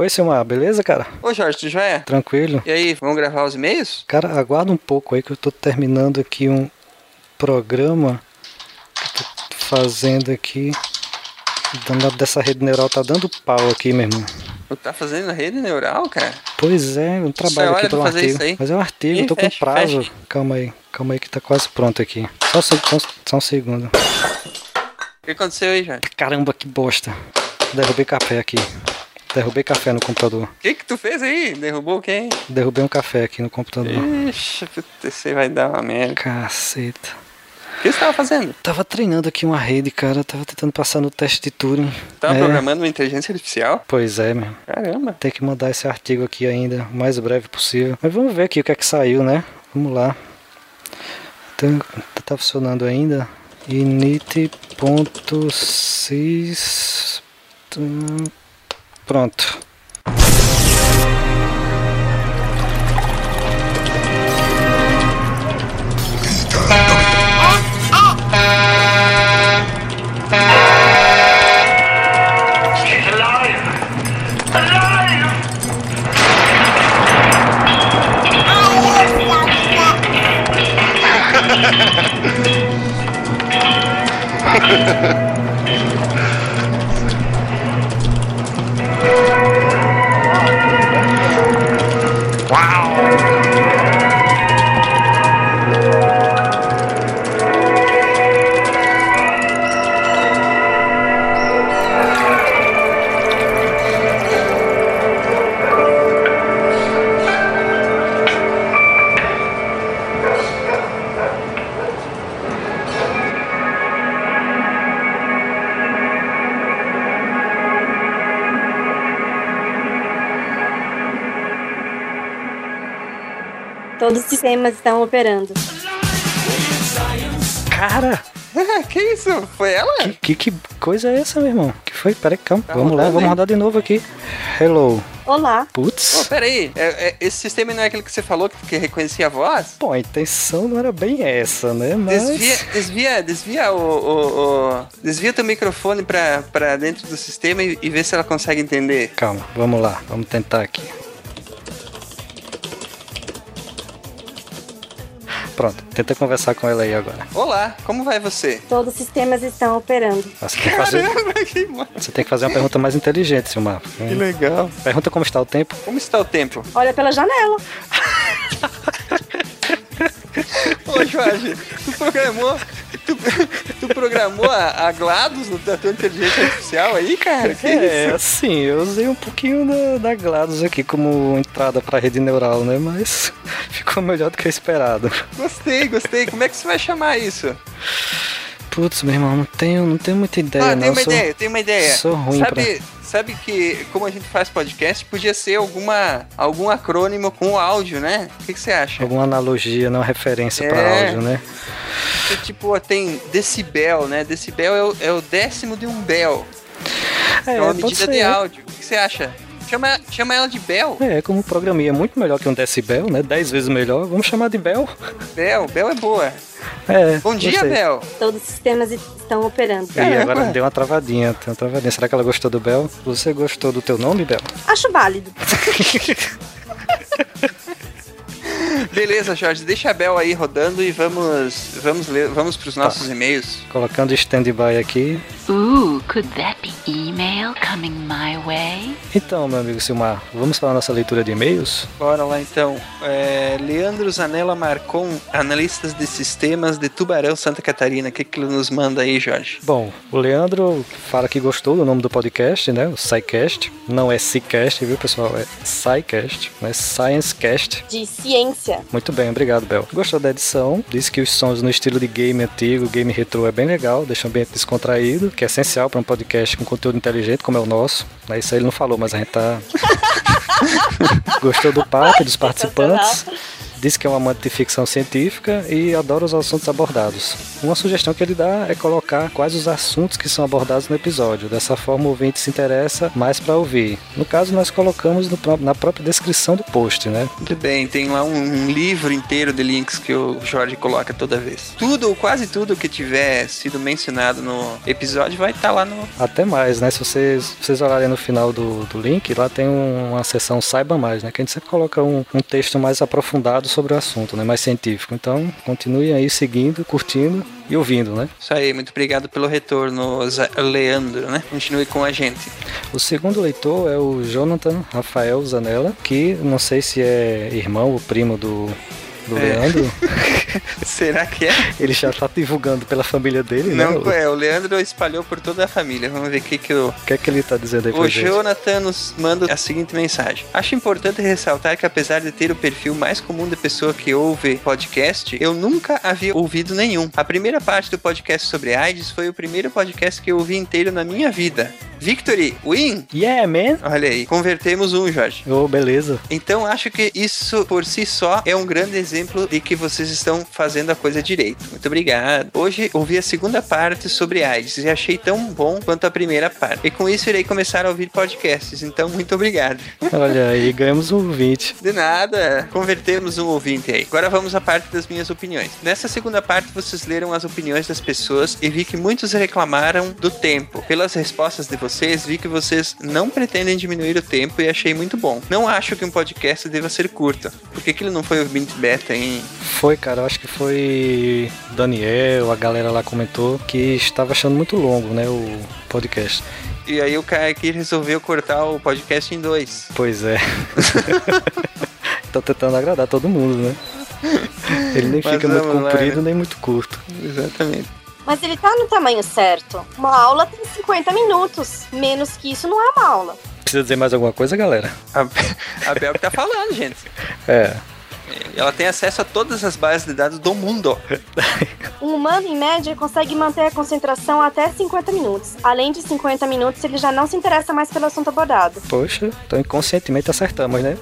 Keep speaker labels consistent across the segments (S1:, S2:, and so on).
S1: Oi, Silmar, beleza, cara?
S2: Ô, Jorge, tu já é?
S1: Tranquilo.
S2: E aí, vamos gravar os e-mails?
S1: Cara, aguarda um pouco aí que eu tô terminando aqui um programa que eu tô fazendo aqui. Danado dessa rede neural tá dando pau aqui, meu irmão.
S2: Tu tá fazendo rede neural, cara?
S1: Pois é, um trabalho
S2: é hora
S1: aqui
S2: de
S1: para um artigo. Mas é um artigo,
S2: Ih,
S1: eu tô com
S2: fecha,
S1: prazo.
S2: fecha.
S1: Calma aí, calma aí que tá quase pronto aqui. Só, só, só, só um segundo.
S2: O que aconteceu aí, Jorge?
S1: Caramba, que bosta. Derrubei café aqui. Derrubei café no computador.
S2: O que que tu fez aí? Derrubou quem?
S1: Derrubei um café aqui no computador.
S2: Ixi, você vai dar uma merda.
S1: Caceta.
S2: O que você tava fazendo?
S1: Tava treinando aqui uma rede, cara. Tava tentando passar no teste de Turing.
S2: Tava
S1: É,
S2: programando uma inteligência artificial?
S1: Pois é, meu.
S2: Caramba.
S1: Tem que mandar esse artigo aqui ainda o mais breve possível. Mas vamos ver aqui o que é que saiu, né? Vamos lá. Então, tá funcionando ainda. init.sys Pronto.
S3: She's alive! Wow.
S4: Todos os sistemas estão operando.
S1: Cara,
S2: que isso? Foi ela?
S1: que, que, que coisa é essa, meu irmão? Que foi? Peraí, calma.
S2: Tá
S1: vamos lá, vamos rodar de novo aqui. Hello.
S4: Olá.
S1: Putz.
S2: peraí. É, é, esse sistema não é aquele que você falou que, que reconhecia a voz?
S1: Bom, a intenção não era bem essa, né? Mas.
S2: Desvia, desvia, desvia o, o, o- desvia teu microfone pra, pra dentro do sistema e, e vê se ela consegue entender.
S1: Calma, vamos lá, vamos tentar aqui. Pronto, tenta conversar com ela aí agora.
S2: Olá, como vai você?
S4: Todos os sistemas estão operando.
S1: Você tem que fazer,
S2: Caramba, que,
S1: você tem que fazer uma pergunta mais inteligente, Silmar.
S2: que legal.
S1: Pergunta como está o tempo.
S2: Como está o tempo?
S4: Olha pela janela.
S2: Ô, Jorge, tu programou, tu, tu programou a, a GLaDOS no- da tua inteligência artificial aí, cara? Que
S1: É,
S2: isso?
S1: assim, eu usei um pouquinho da, da GLaDOS aqui como entrada para rede neural, né? Mas ficou melhor do que eu esperado.
S2: Gostei, gostei. Como é que você vai chamar isso?
S1: Putz, meu irmão, não tenho, não tenho muita ideia,
S2: ah,
S1: não.
S2: tem uma
S1: sou-
S2: ideia, tem uma ideia.
S1: sou ruim
S2: sabe, sabe que como a gente faz podcast, podia ser alguma, algum acrônimo com áudio, né? O que, que você acha?
S1: Alguma analogia, não referência para
S2: É.
S1: áudio, né?
S2: Que, tipo, tem decibel, né? Decibel é o, é o décimo de um bel. É, uma
S1: pode
S2: medida de
S1: ser.
S2: áudio. O que você acha? Chama, chama ela de Bel.
S1: É, como programinha é muito melhor que um decibel, né? Dez vezes melhor. Vamos chamar de Bel.
S2: Bel, Bel é boa.
S1: É.
S2: Bom dia. Bel.
S4: Todos os sistemas estão operando.
S1: E agora deu uma travadinha, tem uma travadinha. Será que ela gostou do Bel? Você gostou do teu nome, Bel?
S4: Acho válido.
S2: Beleza, Jorge, deixa a Bel aí rodando e vamos vamos ler, vamos pros nossos e-mails.
S1: Colocando stand-by aqui.
S5: Ooh, could that be email coming my way?
S1: Então, meu amigo Silmar, vamos para a nossa leitura de e-mails?
S2: Bora lá então. É, Leandro Zanella Marcon, analistas de sistemas de Tubarão, Santa Catarina. O que, que ele nos manda aí, Jorge?
S1: Bom, o Leandro fala que gostou do nome do podcast, né? O SciCast. Não é SciCast, viu, pessoal? É SciCast, não é ScienceCast.
S4: De ciência.
S1: Muito bem, obrigado, Bel. Gostou da edição, disse que os sons no estilo de game antigo, game retrô é bem legal, deixa o ambiente descontraído, que é essencial para um podcast com conteúdo inteligente como é o nosso. Né, Isso aí ele não falou, mas a gente tá. Gostou do papo, dos participantes. Diz que é um amante de ficção científica e adora os assuntos abordados. Uma sugestão que ele dá é colocar quais os assuntos que são abordados no episódio. Dessa forma, o ouvinte se interessa mais para ouvir. No caso, nós colocamos no na própria descrição do post, né?
S2: Muito bem, tem lá um, um livro inteiro de links que o Jorge coloca toda vez. Tudo, ou quase tudo que tiver sido mencionado no episódio vai estar lá no.
S1: Até mais, né? Se vocês, vocês olharem no final do, do link, lá tem um- uma seção Saiba Mais, né? Que a gente sempre coloca um, um texto mais aprofundado sobre o assunto, né? Mais científico. Então, continuem aí seguindo, curtindo e ouvindo, né?
S2: Isso aí, muito obrigado pelo retorno, Leandro, né? Continue com a gente.
S1: O segundo leitor é o Jonathan Rafael Zanella, que não sei se é irmão ou primo do, do
S2: É.
S1: Leandro.
S2: Será que é?
S1: Ele já tá divulgando pela família dele, né?
S2: Não,
S1: O
S2: é, o Leandro espalhou por toda a família. Vamos ver o que, que o,
S1: o que é que ele tá dizendo aí
S2: O? Jonathan nos manda a seguinte mensagem. Acho importante ressaltar que apesar de ter o perfil mais comum de pessoa que ouve podcast, eu nunca havia ouvido nenhum. A primeira parte do podcast sobre AIDS foi o primeiro podcast que eu ouvi inteiro na minha vida. Victory, win!
S1: Yeah, man!
S2: Olha aí, convertemos um, Jorge.
S1: Ô, beleza.
S2: Então acho que isso por si só é um grande exemplo de que vocês estão fazendo a coisa direito. Muito obrigado. Hoje ouvi a segunda parte sobre AIDS e achei tão bom quanto a primeira parte. E com isso irei começar a ouvir podcasts. Então muito obrigado.
S1: Olha aí, ganhamos um 20.
S2: De nada, convertemos um ouvinte aí. Agora vamos à parte das minhas opiniões. Nessa segunda parte vocês leram as opiniões das pessoas e vi que muitos reclamaram do tempo. Pelas respostas de vocês, vi que vocês não pretendem diminuir o tempo e achei muito bom. Não acho que um podcast deva ser curto. Por que, que ele não foi ouvinte beta, hein?
S1: Foi, cara, eu acho que foi Daniel, a galera lá comentou que estava achando muito longo, né, o podcast.
S2: E aí o cara aqui resolveu cortar o podcast em dois.
S1: Pois é. Tô tentando agradar todo mundo, né? Ele nem
S2: Mas
S1: fica muito
S2: vamos
S1: comprido
S2: né?
S1: nem muito curto.
S2: Exatamente.
S4: Mas ele tá no tamanho certo. Uma aula tem 50 minutos. Menos que isso não é uma aula.
S1: Precisa dizer mais alguma coisa, galera?
S2: A, a Bel que tá falando, gente.
S1: É.
S2: Ela tem acesso a todas as bases de dados do mundo.
S4: Um humano, em média, consegue manter a concentração até 50 minutos. Além de 50 minutos, ele já não se interessa mais pelo assunto abordado.
S1: Poxa, então inconscientemente acertamos, né?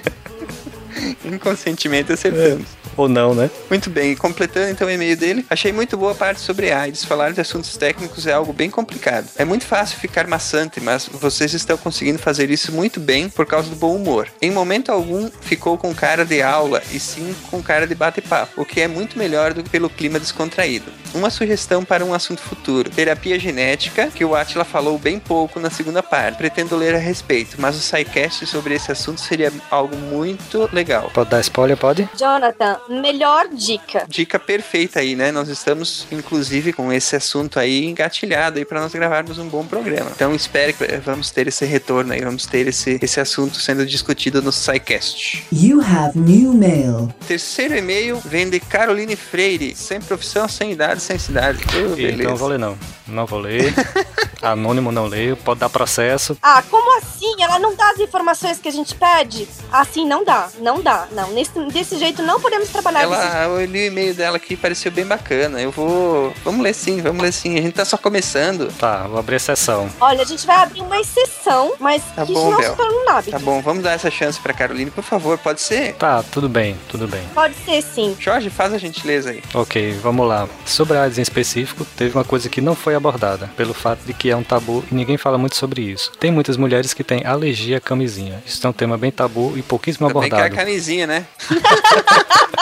S2: Inconscientemente acertamos.
S1: Ou não, né?
S2: Muito bem, completando então o e-mail dele, achei muito boa a parte sobre AIDS. Falar de assuntos técnicos é algo bem complicado. É muito fácil ficar maçante, mas vocês estão conseguindo fazer isso muito bem por causa do bom humor. Em momento algum ficou com cara de aula e sim com cara de bate-papo, o que é muito melhor do que pelo clima descontraído. Uma sugestão para um assunto futuro: terapia genética, que o Atila falou bem pouco na segunda parte. Pretendo ler a respeito, mas o SciCast sobre esse assunto seria algo muito legal.
S1: Pode dar spoiler, pode?
S4: Jonathan, melhor dica.
S2: Dica perfeita aí, né? Nós estamos, inclusive, com esse assunto aí engatilhado aí para nós gravarmos um bom programa. Então, espero que vamos ter esse retorno aí, vamos ter esse, esse assunto sendo discutido no SciCast.
S6: You have new mail.
S2: Terceiro e-mail vem de Caroline Freire, sem profissão, sem idade, sem cidade. Oh, beleza.
S1: Não vou ler, não. Não vou ler. Anônimo não leio. Pode dar processo.
S4: Ah, como assim? Ela não dá as informações que a gente pede? Assim não dá, não dá. Não, nesse, desse jeito não podemos trabalhar
S2: Ela, eu li o e-mail dela aqui, pareceu bem bacana. Eu vou. Vamos ler sim, vamos ler sim. A gente tá só começando.
S1: Tá, vou abrir exceção.
S4: Olha, a gente vai abrir uma exceção, mas
S2: Tá
S4: que
S2: bom,
S4: não
S2: Bel.
S4: um.
S2: Tá bom, vamos dar essa chance pra Caroline, por favor, pode ser?
S1: Tá, tudo bem, tudo bem.
S4: Pode ser sim.
S2: Jorge, faz a gentileza aí.
S1: Ok, vamos lá. Sobre a AIDS em específico, teve uma coisa que não foi abordada, pelo fato de que é um tabu e ninguém fala muito sobre isso. Tem muitas mulheres que têm alergia à camisinha. Isso é um tema bem tabu e pouquíssimo
S2: Também que é a
S1: abordado.
S2: camisinha, né?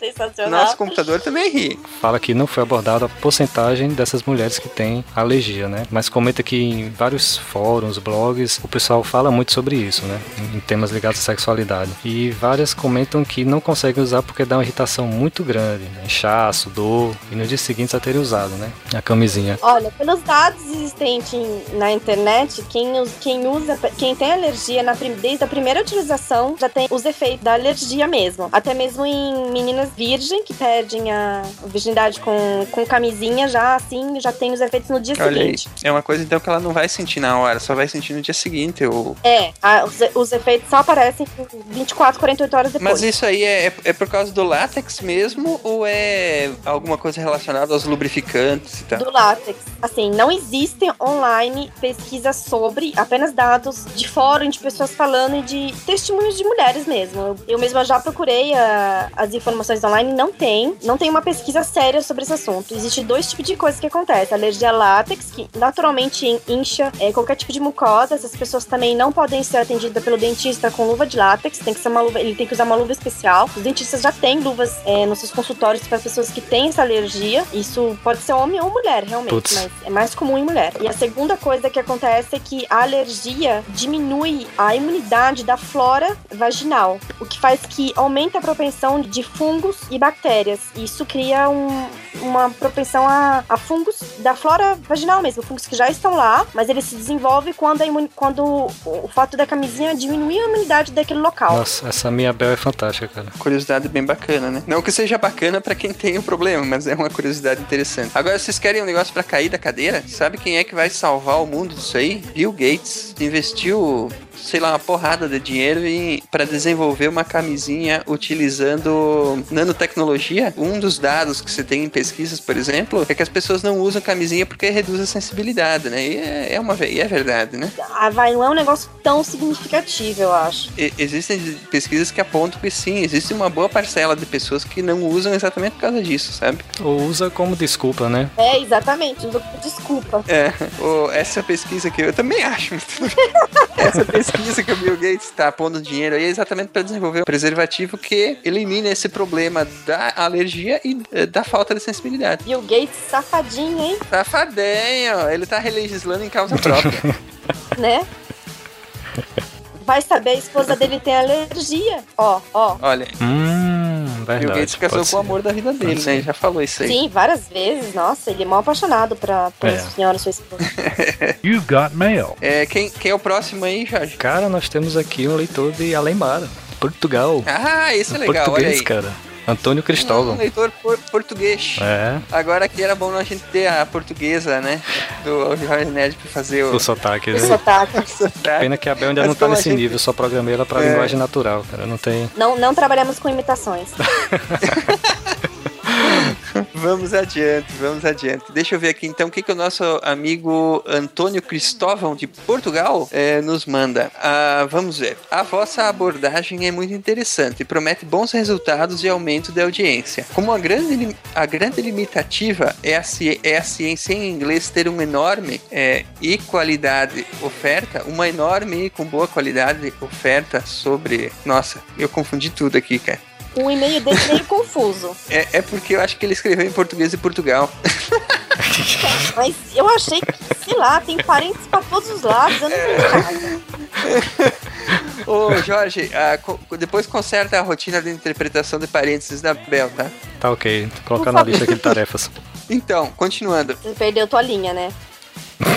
S4: Sensacional.
S2: Nosso computador também ri.
S1: Fala que não foi abordada a porcentagem dessas mulheres que têm alergia, né? Mas comenta que em vários fóruns, blogs, o pessoal fala muito sobre isso, né? Em em temas ligados à sexualidade. E várias comentam que não conseguem usar porque dá uma irritação muito grande, né? inchaço, dor, e nos dias seguintes a terem usado, né? A camisinha.
S4: Olha, pelos dados existentes na internet, quem, quem usa, quem tem alergia na desde a primeira utilização já tem os efeitos da alergia mesmo. Até mesmo em meninas virgem, que perdem a virgindade com, com camisinha, já assim, já tem os efeitos no dia
S2: Olha aí.
S4: seguinte.
S2: É uma coisa então que ela não vai sentir na hora, só vai sentir no dia seguinte. Ou...
S4: É, a- os, os efeitos só aparecem 24, 48 horas depois.
S2: Mas isso aí é, é por causa do látex mesmo ou é alguma coisa relacionada aos lubrificantes e tal?
S4: do látex. Assim, não existem online pesquisas sobre, apenas dados de fórum de pessoas falando e de testemunhos de mulheres mesmo. Eu, mesma já procurei ah, as informações online, não tem, não tem uma pesquisa séria sobre esse assunto. Existe dois tipos de coisas que acontecem. Alergia a látex, que naturalmente in- incha é, qualquer tipo de mucosa. Essas pessoas também não podem ser atendidas pelo dentista com luva de látex, tem que ser uma luva, ele tem que usar uma luva especial. Os dentistas já têm luvas é, nos seus consultórios para pessoas que têm essa alergia. Isso pode ser homem ou mulher, realmente,
S1: Putz.
S4: mas é mais comum em mulher. E a segunda coisa que acontece é que a alergia diminui a imunidade da flora vaginal, o que faz que aumenta a propensão de fungos e bactérias. Isso cria um- uma propensão a, a fungos da flora vaginal mesmo, fungos que já estão lá, mas ele se desenvolve quando, a imuni- quando o, o fato da camisinha diminuir a imunidade daquele local.
S1: Nossa, essa minha Bel é fantástica, cara.
S2: Curiosidade bem bacana, né? Não que seja bacana pra quem tem o problema, mas é uma curiosidade interessante. Agora, vocês querem um negócio pra cair da cadeira? Sabe quem é que vai salvar o mundo disso aí? Bill Gates investiu, sei lá, uma porrada de dinheiro em, pra desenvolver uma camisinha utilizando nanotecnologia. Um dos dados que você tem em pesquisas, por exemplo, é que as pessoas não usam camisinha porque reduz a sensibilidade, né? E é, é uma, e é verdade, né?
S4: Ah, vai, não é um negócio tão significativo, eu acho.
S2: E- existem pesquisas que apontam que sim, existe uma boa parcela de pessoas que não usam exatamente por causa disso, sabe?
S1: Ou usa como desculpa, né?
S4: É, exatamente. Desculpa.
S2: É, o- essa pesquisa que eu também acho. essa pesquisa que o Bill Gates está pondo dinheiro aí é exatamente para desenvolver um preservativo que elimina esse problema da alergia e eh, da falta de sensibilidade.
S4: Bill Gates, safadinho, hein?
S2: Safadinho, ele tá legislando em causa própria.
S4: Né? Vai saber, a esposa dele tem alergia. Ó, ó.
S2: Olha,
S1: Hum, verdade.
S2: Gates casou com o amor da vida dele, né? Já falou isso aí.
S4: Sim, várias vezes. Nossa, ele é mal apaixonado pra, pra
S1: É.
S4: senhora, sua esposa.
S7: You've got mail.
S2: É, quem, quem é o próximo aí, Jorge?
S1: Cara, nós temos aqui um leitor de Alemar, Portugal.
S2: Ah, esse é legal, olha
S1: Português,
S2: aí.
S1: cara. Antônio
S2: Um
S1: Cristóvão.
S2: leitor por- português.
S1: É,
S2: Agora aqui era bom a gente ter a portuguesa, né? Do Jorge Nerd pra fazer o.
S1: o sotaque.
S4: O
S1: né?
S4: sotaque.
S2: sotaque.
S1: Pena que a Bel ainda
S2: Mas
S1: não tá nesse
S2: gente-
S1: nível, só programei ela pra
S2: É.
S1: linguagem natural, cara. Não tem.
S4: Não, não trabalhamos com imitações.
S2: Vamos adiante, vamos adiante. Deixa eu ver aqui então o que, que o nosso amigo Antônio Cristóvão de Portugal eh, nos manda. Ah, vamos ver. A vossa abordagem é muito interessante promete bons resultados e aumento da audiência. Como a grande, a grande limitativa é a, é a ciência em inglês ter uma enorme eh, e qualidade oferta, uma enorme e com boa qualidade oferta sobre. Nossa, eu confundi tudo aqui, cara.
S4: Um e-mail dele meio confuso.
S2: É, é porque eu acho que ele escreveu em português de Portugal.
S4: Mas eu achei que, sei lá, tem parentes pra todos os lados. Eu não entendi nada.
S2: Ô, Jorge, co- depois conserta a rotina de interpretação de parênteses da Bel, tá?
S1: Tá ok, vou colocar
S4: Por
S1: na lista aqui de tarefas.
S2: Então, continuando.
S4: Você perdeu tua linha, né?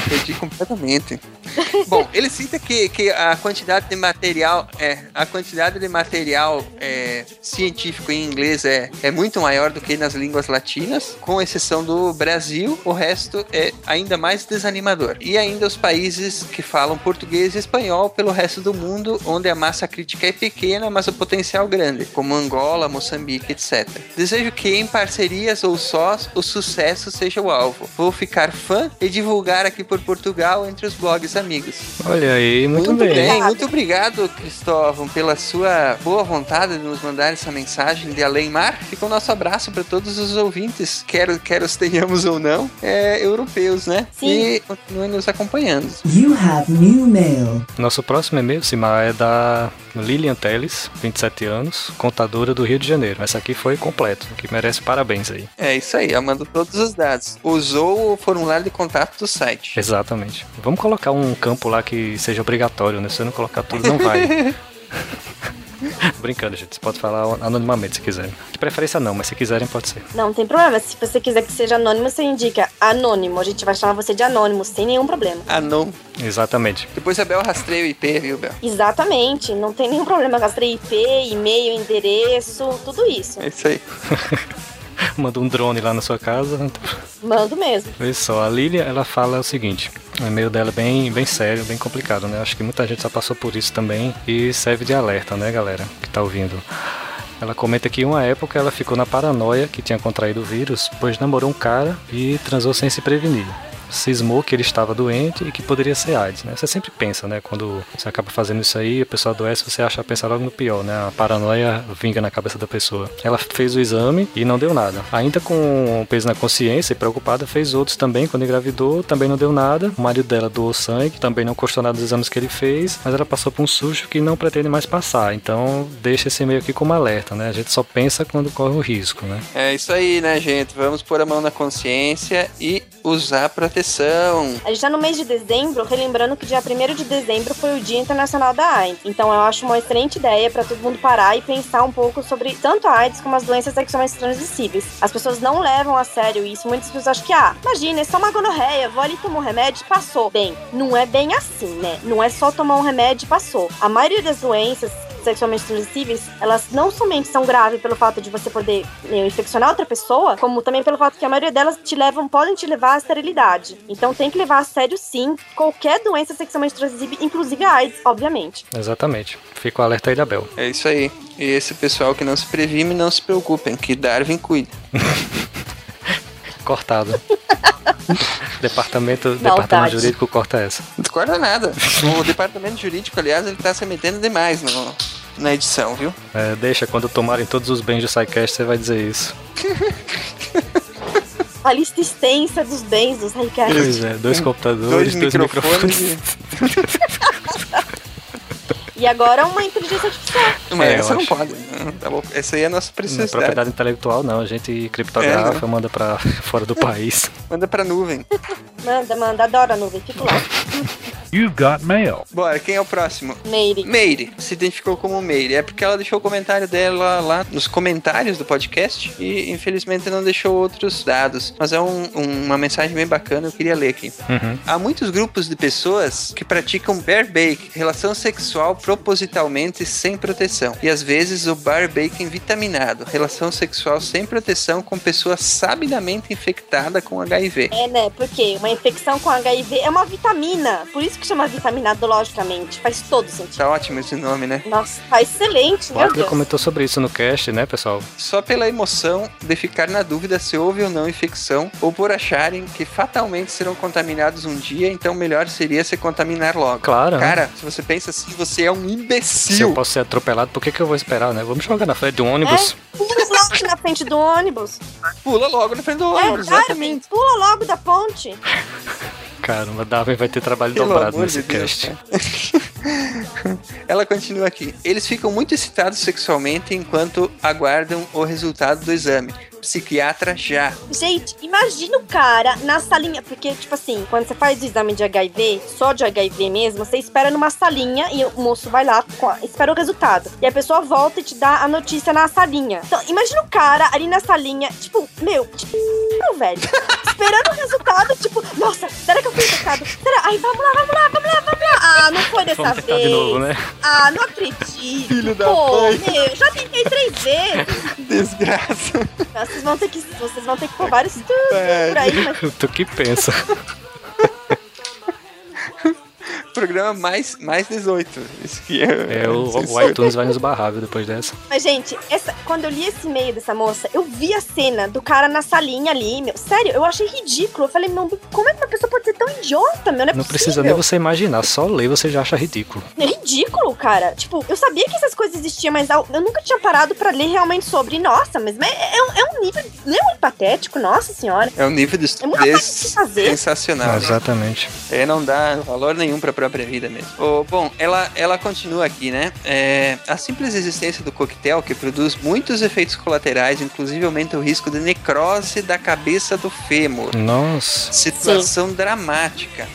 S2: Perdi completamente. Bom, ele cita que, que a quantidade de material, é, a quantidade de material é, científico em inglês é, é muito maior do que nas línguas latinas, com exceção do Brasil, o resto é ainda mais desanimador. E ainda os países que falam português e espanhol pelo resto do mundo, onde a massa crítica é pequena, mas o potencial grande, como Angola, Moçambique, etc. Desejo que em parcerias ou sós o sucesso seja o alvo. Vou ficar fã e divulgar aqui por Portugal entre os blogs amigos.
S1: Olha aí, muito, bem.
S4: Obrigado.
S2: muito obrigado, Cristóvão, pela sua boa vontade de nos mandar essa mensagem de além mar. Fica o nosso abraço para todos os ouvintes, quer, quer os tenhamos ou não, é, europeus, né?
S4: Sim.
S2: E continuem nos acompanhando.
S6: You have new mail.
S1: Nosso próximo e-mail, Simar, é da Lilian Teles, 27 anos, contadora do Rio de Janeiro. Essa aqui foi completo, que merece parabéns aí.
S2: É isso aí, ela mandou todos os dados. Usou o formulário de contato do site.
S1: Exatamente. Vamos colocar um campo lá que seja obrigatório, né? Se você não colocar tudo, não vai. brincando, gente. Você pode falar anonimamente se quiserem. De preferência não, mas se quiserem pode ser.
S4: Não, não tem problema. Se você quiser que seja anônimo, você indica anônimo. A gente vai chamar você de anônimo, sem nenhum problema.
S2: Ah, não.
S1: Exatamente.
S2: Depois a Bel rastreia o IP, viu, Bel?
S4: Exatamente, não tem nenhum problema. Gastrei IP, e-mail, endereço, tudo isso.
S2: É isso aí.
S1: Manda um drone lá na sua casa.
S4: Mando mesmo.
S1: Vê só, a Lilia, ela fala o seguinte. O e-mail dela é bem, bem sério, bem complicado, né? Acho que muita gente já passou por isso também e serve de alerta, né, galera, que tá ouvindo. Ela comenta que em uma época ela ficou na paranoia que tinha contraído o vírus, pois namorou um cara e transou sem se prevenir cismou que ele estava doente e que poderia ser AIDS, né? Você sempre pensa, né? Quando você acaba fazendo isso aí, a pessoa adoece, você acha pensar logo no pior, né? A paranoia vinga na cabeça da pessoa. Ela fez o exame e não deu nada. Ainda com peso na consciência e preocupada, fez outros também quando engravidou, também não deu nada. O marido dela doou sangue, também não gostou nada dos exames que ele fez, mas ela passou por um susto que não pretende mais passar. Então, deixa esse meio aqui como alerta, né? A gente só pensa quando corre o risco, né?
S2: É isso aí, né, gente? Vamos pôr a mão na consciência e usar proteção.
S4: A gente tá no mês de dezembro, relembrando que dia 1 de dezembro foi o Dia Internacional da AIDS. Então eu acho uma excelente ideia para todo mundo parar e pensar um pouco sobre tanto a AIDS como as doenças sexualmente transmissíveis. As pessoas não levam a sério isso. Muitas pessoas acham que, ah, imagina, é só uma gonorreia, vou ali tomar um remédio e passou. Bem, não é bem assim, né? Não é só tomar um remédio e passou. A maioria das doenças sexualmente transmissíveis, elas não somente são graves pelo fato de você poder meu, infeccionar outra pessoa, como também pelo fato que a maioria delas te levam, podem te levar à esterilidade. Então tem que levar a sério sim qualquer doença sexualmente transmissível, inclusive a AIDS, obviamente.
S1: Exatamente. Fica o alerta aí da Bel.
S2: É isso aí. E esse pessoal que não se previne, não se preocupem, que Darwin cuida.
S1: Cortado. departamento, departamento jurídico corta essa.
S2: Não corta nada. O departamento jurídico, aliás, ele tá se metendo demais no, na edição, viu?
S1: É, deixa, quando tomarem todos os bens do SciCast, você vai dizer isso.
S4: A lista extensa dos bens do SciCast.
S1: Pois é, dois computadores,
S2: Dois
S1: dois,
S2: microfones.
S1: microfones.
S4: E agora uma inteligência artificial.
S2: Mas
S1: É,
S2: essa não
S1: acho.
S2: pode. né? Tá. Essa aí é a nossa
S1: Não é
S2: preciosidade.
S1: propriedade intelectual, não. A gente criptografa,
S2: É,
S1: manda pra fora do país.
S2: Manda pra nuvem.
S4: Manda, manda, adoro a nuvem, fico lá.
S7: You've got mail.
S2: Bora, quem é o próximo?
S4: Meire.
S2: Meire, se identificou como Meire. É porque ela deixou o comentário dela lá nos comentários do podcast e infelizmente não deixou outros dados. Mas é um- um- uma mensagem bem bacana, eu queria ler aqui.
S1: Uhum.
S2: Há muitos grupos de pessoas que praticam barebake, relação sexual propositalmente sem proteção. E às vezes o barebake vitaminado, relação sexual sem proteção com pessoa sabidamente infectada com HIV.
S4: É, né? Porque uma infecção com HIV é uma vitamina. Por isso que chama vitaminado, logicamente. Faz todo sentido.
S2: Tá ótimo esse nome, né?
S4: Nossa, tá excelente,
S1: O
S4: meu Deus.
S1: comentou sobre isso no cast, né, pessoal?
S2: Só pela emoção de ficar na dúvida se houve ou não infecção, ou por acharem que fatalmente serão contaminados um dia, então melhor seria se contaminar logo.
S1: Claro. né?
S2: Cara, se você pensa assim, você é um
S1: Se eu
S2: imbecil.
S1: posso ser atropelado, por que, que eu vou esperar, né? Vamos jogar na frente de um ônibus.
S4: Pula logo na frente do ônibus.
S2: Pula logo na frente do
S4: É,
S2: ônibus,
S4: Darwin,
S2: exatamente.
S4: pula logo da ponte.
S1: Caramba, Darwin vai ter trabalho
S2: Pelo
S1: dobrado nesse
S2: de
S1: cast.
S2: Ela continua aqui. Eles ficam muito excitados sexualmente enquanto aguardam o resultado do exame. Psiquiatra já.
S4: Gente, imagina o cara na salinha. Porque, tipo assim, quando você faz o exame de HIV, só de HIV mesmo, você espera numa salinha e o moço vai lá, espera o resultado. E a pessoa volta e te dá a notícia na salinha. Então, imagina o cara ali na salinha, tipo, meu, tipo, meu velho, esperando o resultado, tipo, Ai, vamos lá, vamos lá, vamos lá, vamos lá. Ah, não foi dessa
S1: Vamos
S4: vez.
S1: de novo, né?
S4: Ah, não acredito.
S2: Filho da
S4: Pô,
S2: mãe.
S4: meu, já tentei três vezes.
S2: Desgraça.
S4: Vocês vão ter que, vocês vão ter que pôr vários estudos
S2: É.
S4: por aí, mas
S1: Tu que pensa.
S2: Programa mais, mais 18. Isso que é.
S1: É, o, o iTunes vai nos barrar, viu, depois dessa.
S4: Mas, gente, essa, quando eu li esse e-mail dessa moça, eu vi a cena do cara na salinha ali, meu. Sério, eu achei ridículo. Eu falei, não, como é que uma pessoa pode ser tão idiota, meu? Não é
S1: Não
S4: possível.
S1: precisa nem você imaginar, só ler você já acha ridículo.
S4: É ridículo, cara. Tipo, eu sabia que essas coisas existiam, mas eu nunca tinha parado pra ler realmente sobre. Nossa, mas é, é um- é um nível. Não é muito patético, nossa senhora.
S2: É um nível de
S4: É muita coisa fazer.
S2: sensacional. né?
S1: Exatamente.
S2: É, não dá valor nenhum pra própria vida mesmo. Ô, bom, ela, ela continua aqui, né? É, a simples existência do coquetel, que produz muitos efeitos colaterais, inclusive aumenta o risco de necrose da cabeça do fêmur.
S1: Nossa.
S2: Situação dramática.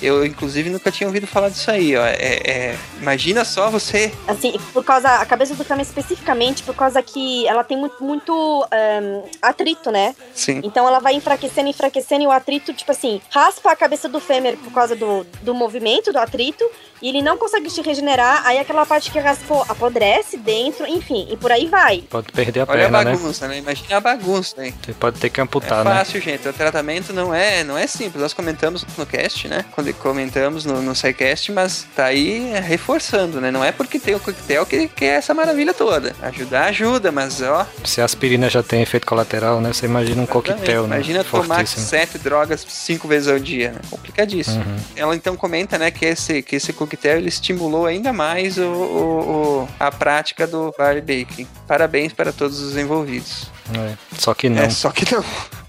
S2: Eu, inclusive, nunca tinha ouvido falar disso aí, ó. É, é Imagina só você.
S4: Assim, por causa. A cabeça do Kama especificamente, por causa que ela tem muito, muito ehm, atrito, né?
S2: Sim.
S4: Então ela vai enfraquecendo, enfraquecendo, e o atrito, tipo assim, raspa a cabeça do fêmea por causa do, do movimento, do atrito, e ele não consegue se regenerar, aí aquela parte que raspou apodrece dentro, enfim, e por aí vai.
S1: Pode perder a
S2: Olha a
S1: perna, né?
S2: bagunça, né? Imagina a bagunça, hein?
S1: Você pode ter que
S2: É
S1: amputar, né?
S2: fácil, gente. O tratamento não é, não é simples. Nós comentamos no cast, né? Quando comentamos no, no SciCast, mas tá aí reforçando, né? Não é porque tem o coquetel que, que é essa maravilha toda. Ajudar, ajuda, mas ó.
S1: Se a aspirina já tem efeito colateral, né? Você imagina um coquetel, né?
S2: Imagina tomar sete drogas cinco vezes ao dia, né? Complicadíssimo.
S1: Uhum.
S2: Ela então comenta, né, que esse, que esse coquetel ele estimulou ainda mais o, o- o- a prática do bar baking. Parabéns para todos os envolvidos.
S1: É, Só que não.
S2: É, só que não.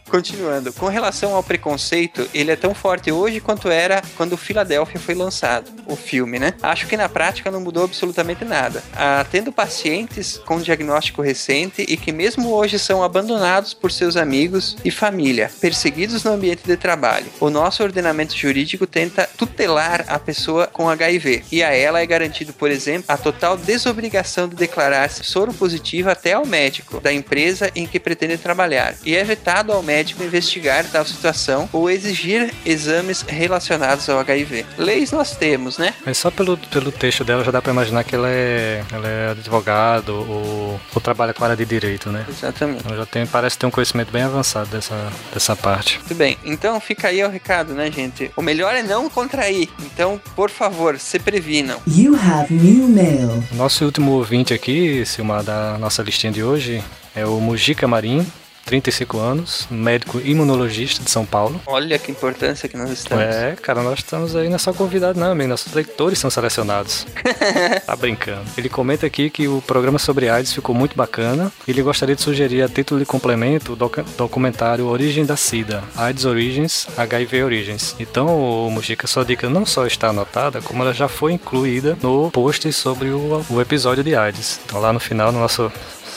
S2: Continuando, com relação ao preconceito, ele é tão forte hoje quanto era quando o Philadelphia foi lançado, o filme, né? Acho que na prática não mudou absolutamente nada. Ah, tendo pacientes com diagnóstico recente e que mesmo hoje são abandonados por seus amigos e família, perseguidos no ambiente de trabalho. O nosso ordenamento jurídico tenta tutelar a pessoa com HIV e a ela é garantido, por exemplo, a total desobrigação de declarar-se soro positivo até ao médico da empresa em que pretende trabalhar e é vetado ao médico investigar tal situação ou exigir exames relacionados ao HIV. Leis nós temos, né?
S1: Mas só pelo, pelo texto dela já dá pra imaginar que ela é, ela é advogado ou, ou trabalha com a área de direito, né?
S2: Exatamente.
S1: Ela já tem, parece ter um conhecimento bem avançado dessa, dessa parte.
S2: Muito bem, então fica aí o recado, né, gente? O melhor é não contrair. Então, por favor, se previnam.
S6: You have new mail.
S1: Nosso último ouvinte aqui, Silmar, da nossa listinha de hoje, é o Mujica Marim, 35 anos, médico imunologista de São Paulo.
S2: Olha que importância que nós estamos.
S1: É, cara, nós estamos aí, não é só convidado, não, amigo. Nossos leitores são selecionados. tá brincando. Ele comenta aqui que o programa sobre AIDS ficou muito bacana. Ele gostaria de sugerir a título de complemento o docu- documentário Origem da SIDA, AIDS Origins, HIV Origins. Então, o Mujica, sua dica não só está anotada, como ela já foi incluída no post sobre o, o episódio de AIDS. Então, lá no final, na nossa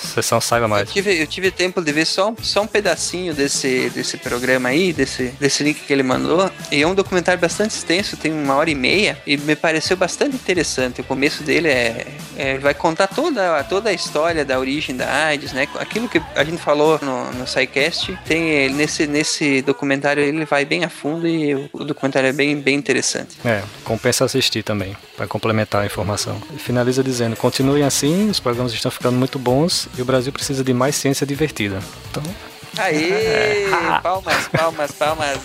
S1: sessão Saiba
S2: Eu
S1: Mais.
S2: tive, eu tive tempo de ver só, só um pedacinho desse, desse programa aí, desse, desse link que ele mandou. E é um documentário bastante extenso, tem uma hora e meia, e me pareceu bastante interessante. O começo dele é. é vai contar toda, toda a história da origem da AIDS, né? Aquilo que a gente falou no, no SciCast, tem nesse, nesse documentário ele vai bem a fundo e o, o documentário é bem, bem interessante.
S1: É, compensa assistir também, para complementar a informação. Finaliza dizendo: continuem assim, os programas estão ficando muito bons e o Brasil precisa de mais ciência divertida. Então,
S2: Aê! Palmas, palmas, palmas.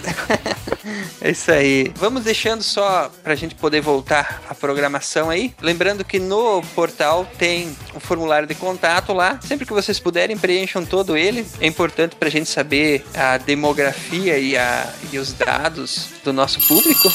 S2: É isso aí. Vamos deixando só pra gente poder voltar à programação aí. Lembrando que no portal tem um formulário de contato lá. Sempre que vocês puderem, preencham todo ele. É importante pra gente saber a demografia e, a, e os dados do nosso público.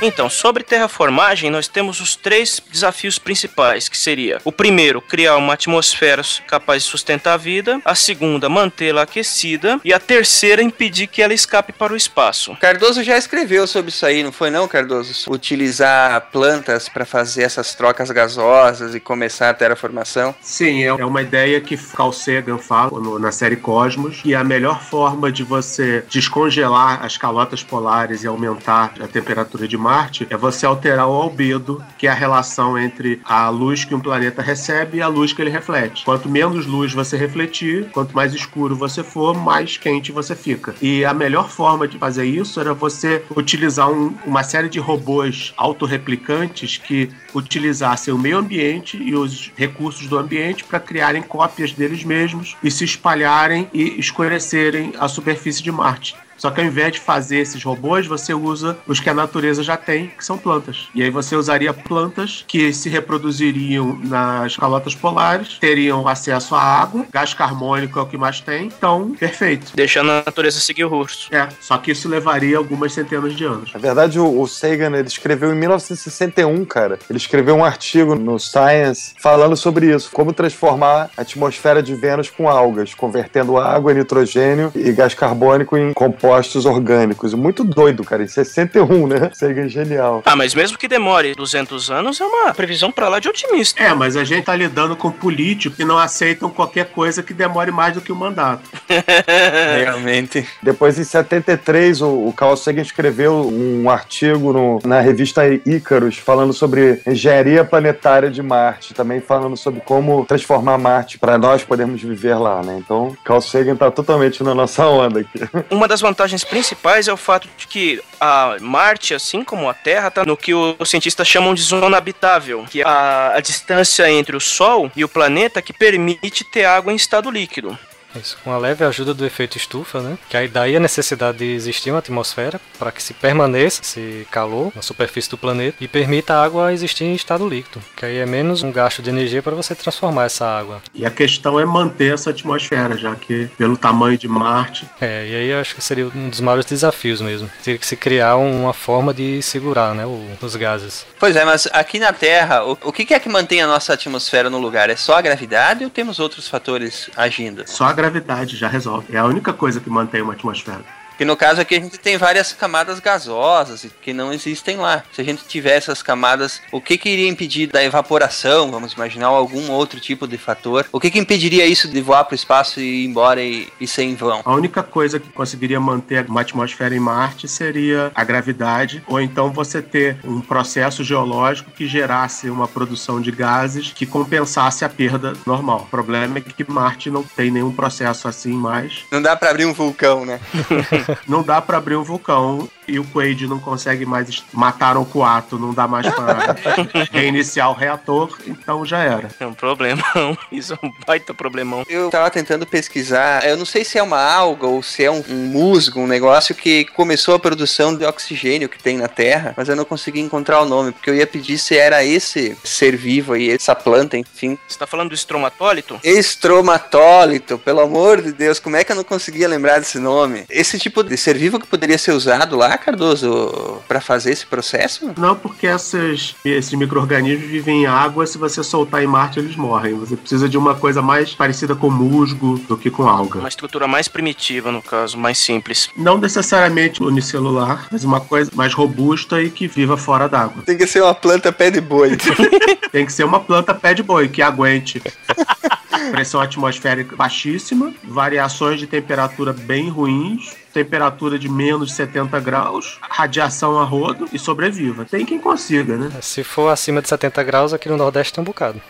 S8: Então, sobre terraformagem, nós temos os três desafios principais, que seria o primeiro, criar uma atmosfera capaz de sustentar a vida, a segunda, mantê-la aquecida e a terceira, impedir que ela escape para o espaço.
S2: Cardoso já escreveu sobre isso aí, não foi não, Cardoso? Utilizar plantas para fazer essas trocas gasosas e começar a terraformação.
S9: Sim, é é uma ideia que Carl Sagan fala no- na série Cosmos, que a melhor forma de você descongelar as calotas polares e aumentar a temperatura de Marte é você alterar o albedo, que é a relação entre a luz que um planeta recebe e a luz que ele reflete. Quanto menos luz você refletir, quanto mais escuro você for, mais quente você fica. E a melhor forma de fazer isso era você utilizar um- uma série de robôs autorreplicantes que utilizassem o meio ambiente e os recursos do ambiente para criarem cópias deles mesmos e se espalharem e escurecerem a superfície de Marte. Só que ao invés de fazer esses robôs, você usa os que a natureza já tem, que são plantas. E aí você usaria plantas que se reproduziriam nas calotas polares, teriam acesso à água, gás carbônico é o que mais tem, então, perfeito.
S8: Deixando a natureza seguir o urso.
S9: É, só que isso levaria algumas centenas de anos.
S10: Na verdade, o, o Sagan ele escreveu em 1961, cara. Ele escreveu um artigo no Science falando sobre isso, como transformar a atmosfera de Vênus com algas, convertendo água, nitrogênio e gás carbônico em compostos compostos orgânicos. Muito doido, cara. Em 61, né? Sagan é genial.
S8: Ah, mas mesmo que demore 200 anos, é uma previsão pra lá de otimista.
S9: É, mas a gente tá lidando com políticos que não aceitam qualquer coisa que demore mais do que o mandato.
S2: Realmente.
S10: Depois, em 73, o, o Carl Sagan escreveu um artigo no- na revista Ícaros falando sobre engenharia planetária de Marte, também falando sobre como transformar Marte para nós podermos viver lá, né? Então, Carl Sagan tá totalmente na nossa onda aqui.
S8: Uma das vantagens principais é o fato de que a Marte, assim como a Terra, tá no que os cientistas chamam de zona habitável, que é a, a distância entre o Sol e o planeta que permite ter água em estado líquido.
S1: Isso, com a leve ajuda do efeito estufa, né? Que aí daí a necessidade de existir uma atmosfera para que se permaneça esse calor na superfície do planeta e permita a água existir em estado líquido. Que aí é menos um gasto de energia para você transformar essa água.
S9: E a questão é manter essa atmosfera, já que pelo tamanho de Marte,
S1: É, e aí eu acho que seria um dos maiores desafios mesmo. Teria que se criar uma forma de segurar, né, os gases.
S2: Pois é, mas aqui na Terra, o, que é que mantém a nossa atmosfera no lugar? É só a gravidade ou temos outros fatores agindo?
S9: só a gravidade já resolve. É a única coisa que mantém uma atmosfera.
S2: Que no caso aqui a gente tem várias camadas gasosas que não existem lá. Se a gente tiver essas camadas, o que que iria impedir da evaporação? Vamos imaginar algum outro tipo de fator. O que que impediria isso de voar para o espaço e ir embora e, e ser em vão?
S9: A única coisa que conseguiria manter uma atmosfera em Marte seria a gravidade, ou então você ter um processo geológico que gerasse uma produção de gases que compensasse a perda normal. O problema é que Marte não tem nenhum processo assim mais.
S2: Não dá para abrir um vulcão, né?
S9: Não dá para abrir um vulcão e o Quaid não consegue mais matar o coato, não dá mais para reiniciar o reator, então já era.
S8: É um problemão. Isso é um baita problemão.
S2: Eu tava tentando pesquisar, eu não sei se é uma alga ou se é um, um musgo, um negócio que começou a produção de oxigênio que tem na Terra, mas eu não consegui encontrar o nome, porque eu ia pedir se era esse ser vivo aí, essa planta, enfim.
S8: Você tá falando do estromatólito?
S2: Estromatólito, pelo amor de Deus, como é que eu não conseguia lembrar desse nome? Esse tipo de ser vivo que poderia ser usado lá, Cardoso, pra fazer esse processo?
S9: Não, porque essas, esses micro-organismos vivem em água, se você soltar em Marte eles morrem. Você precisa de uma coisa mais parecida com musgo do que com alga.
S8: Uma estrutura mais primitiva, no caso, mais simples.
S9: Não necessariamente unicelular, mas uma coisa mais robusta e que viva fora d'água.
S2: Tem que ser uma planta pé de boi.
S9: Tem que ser uma planta pé de boi, que aguente pressão atmosférica baixíssima, variações de temperatura bem ruins, temperatura de menos 70 graus, radiação a rodo e sobreviva. Tem quem consiga, né?
S1: Se for acima de 70 graus, aqui no Nordeste tem um bocado.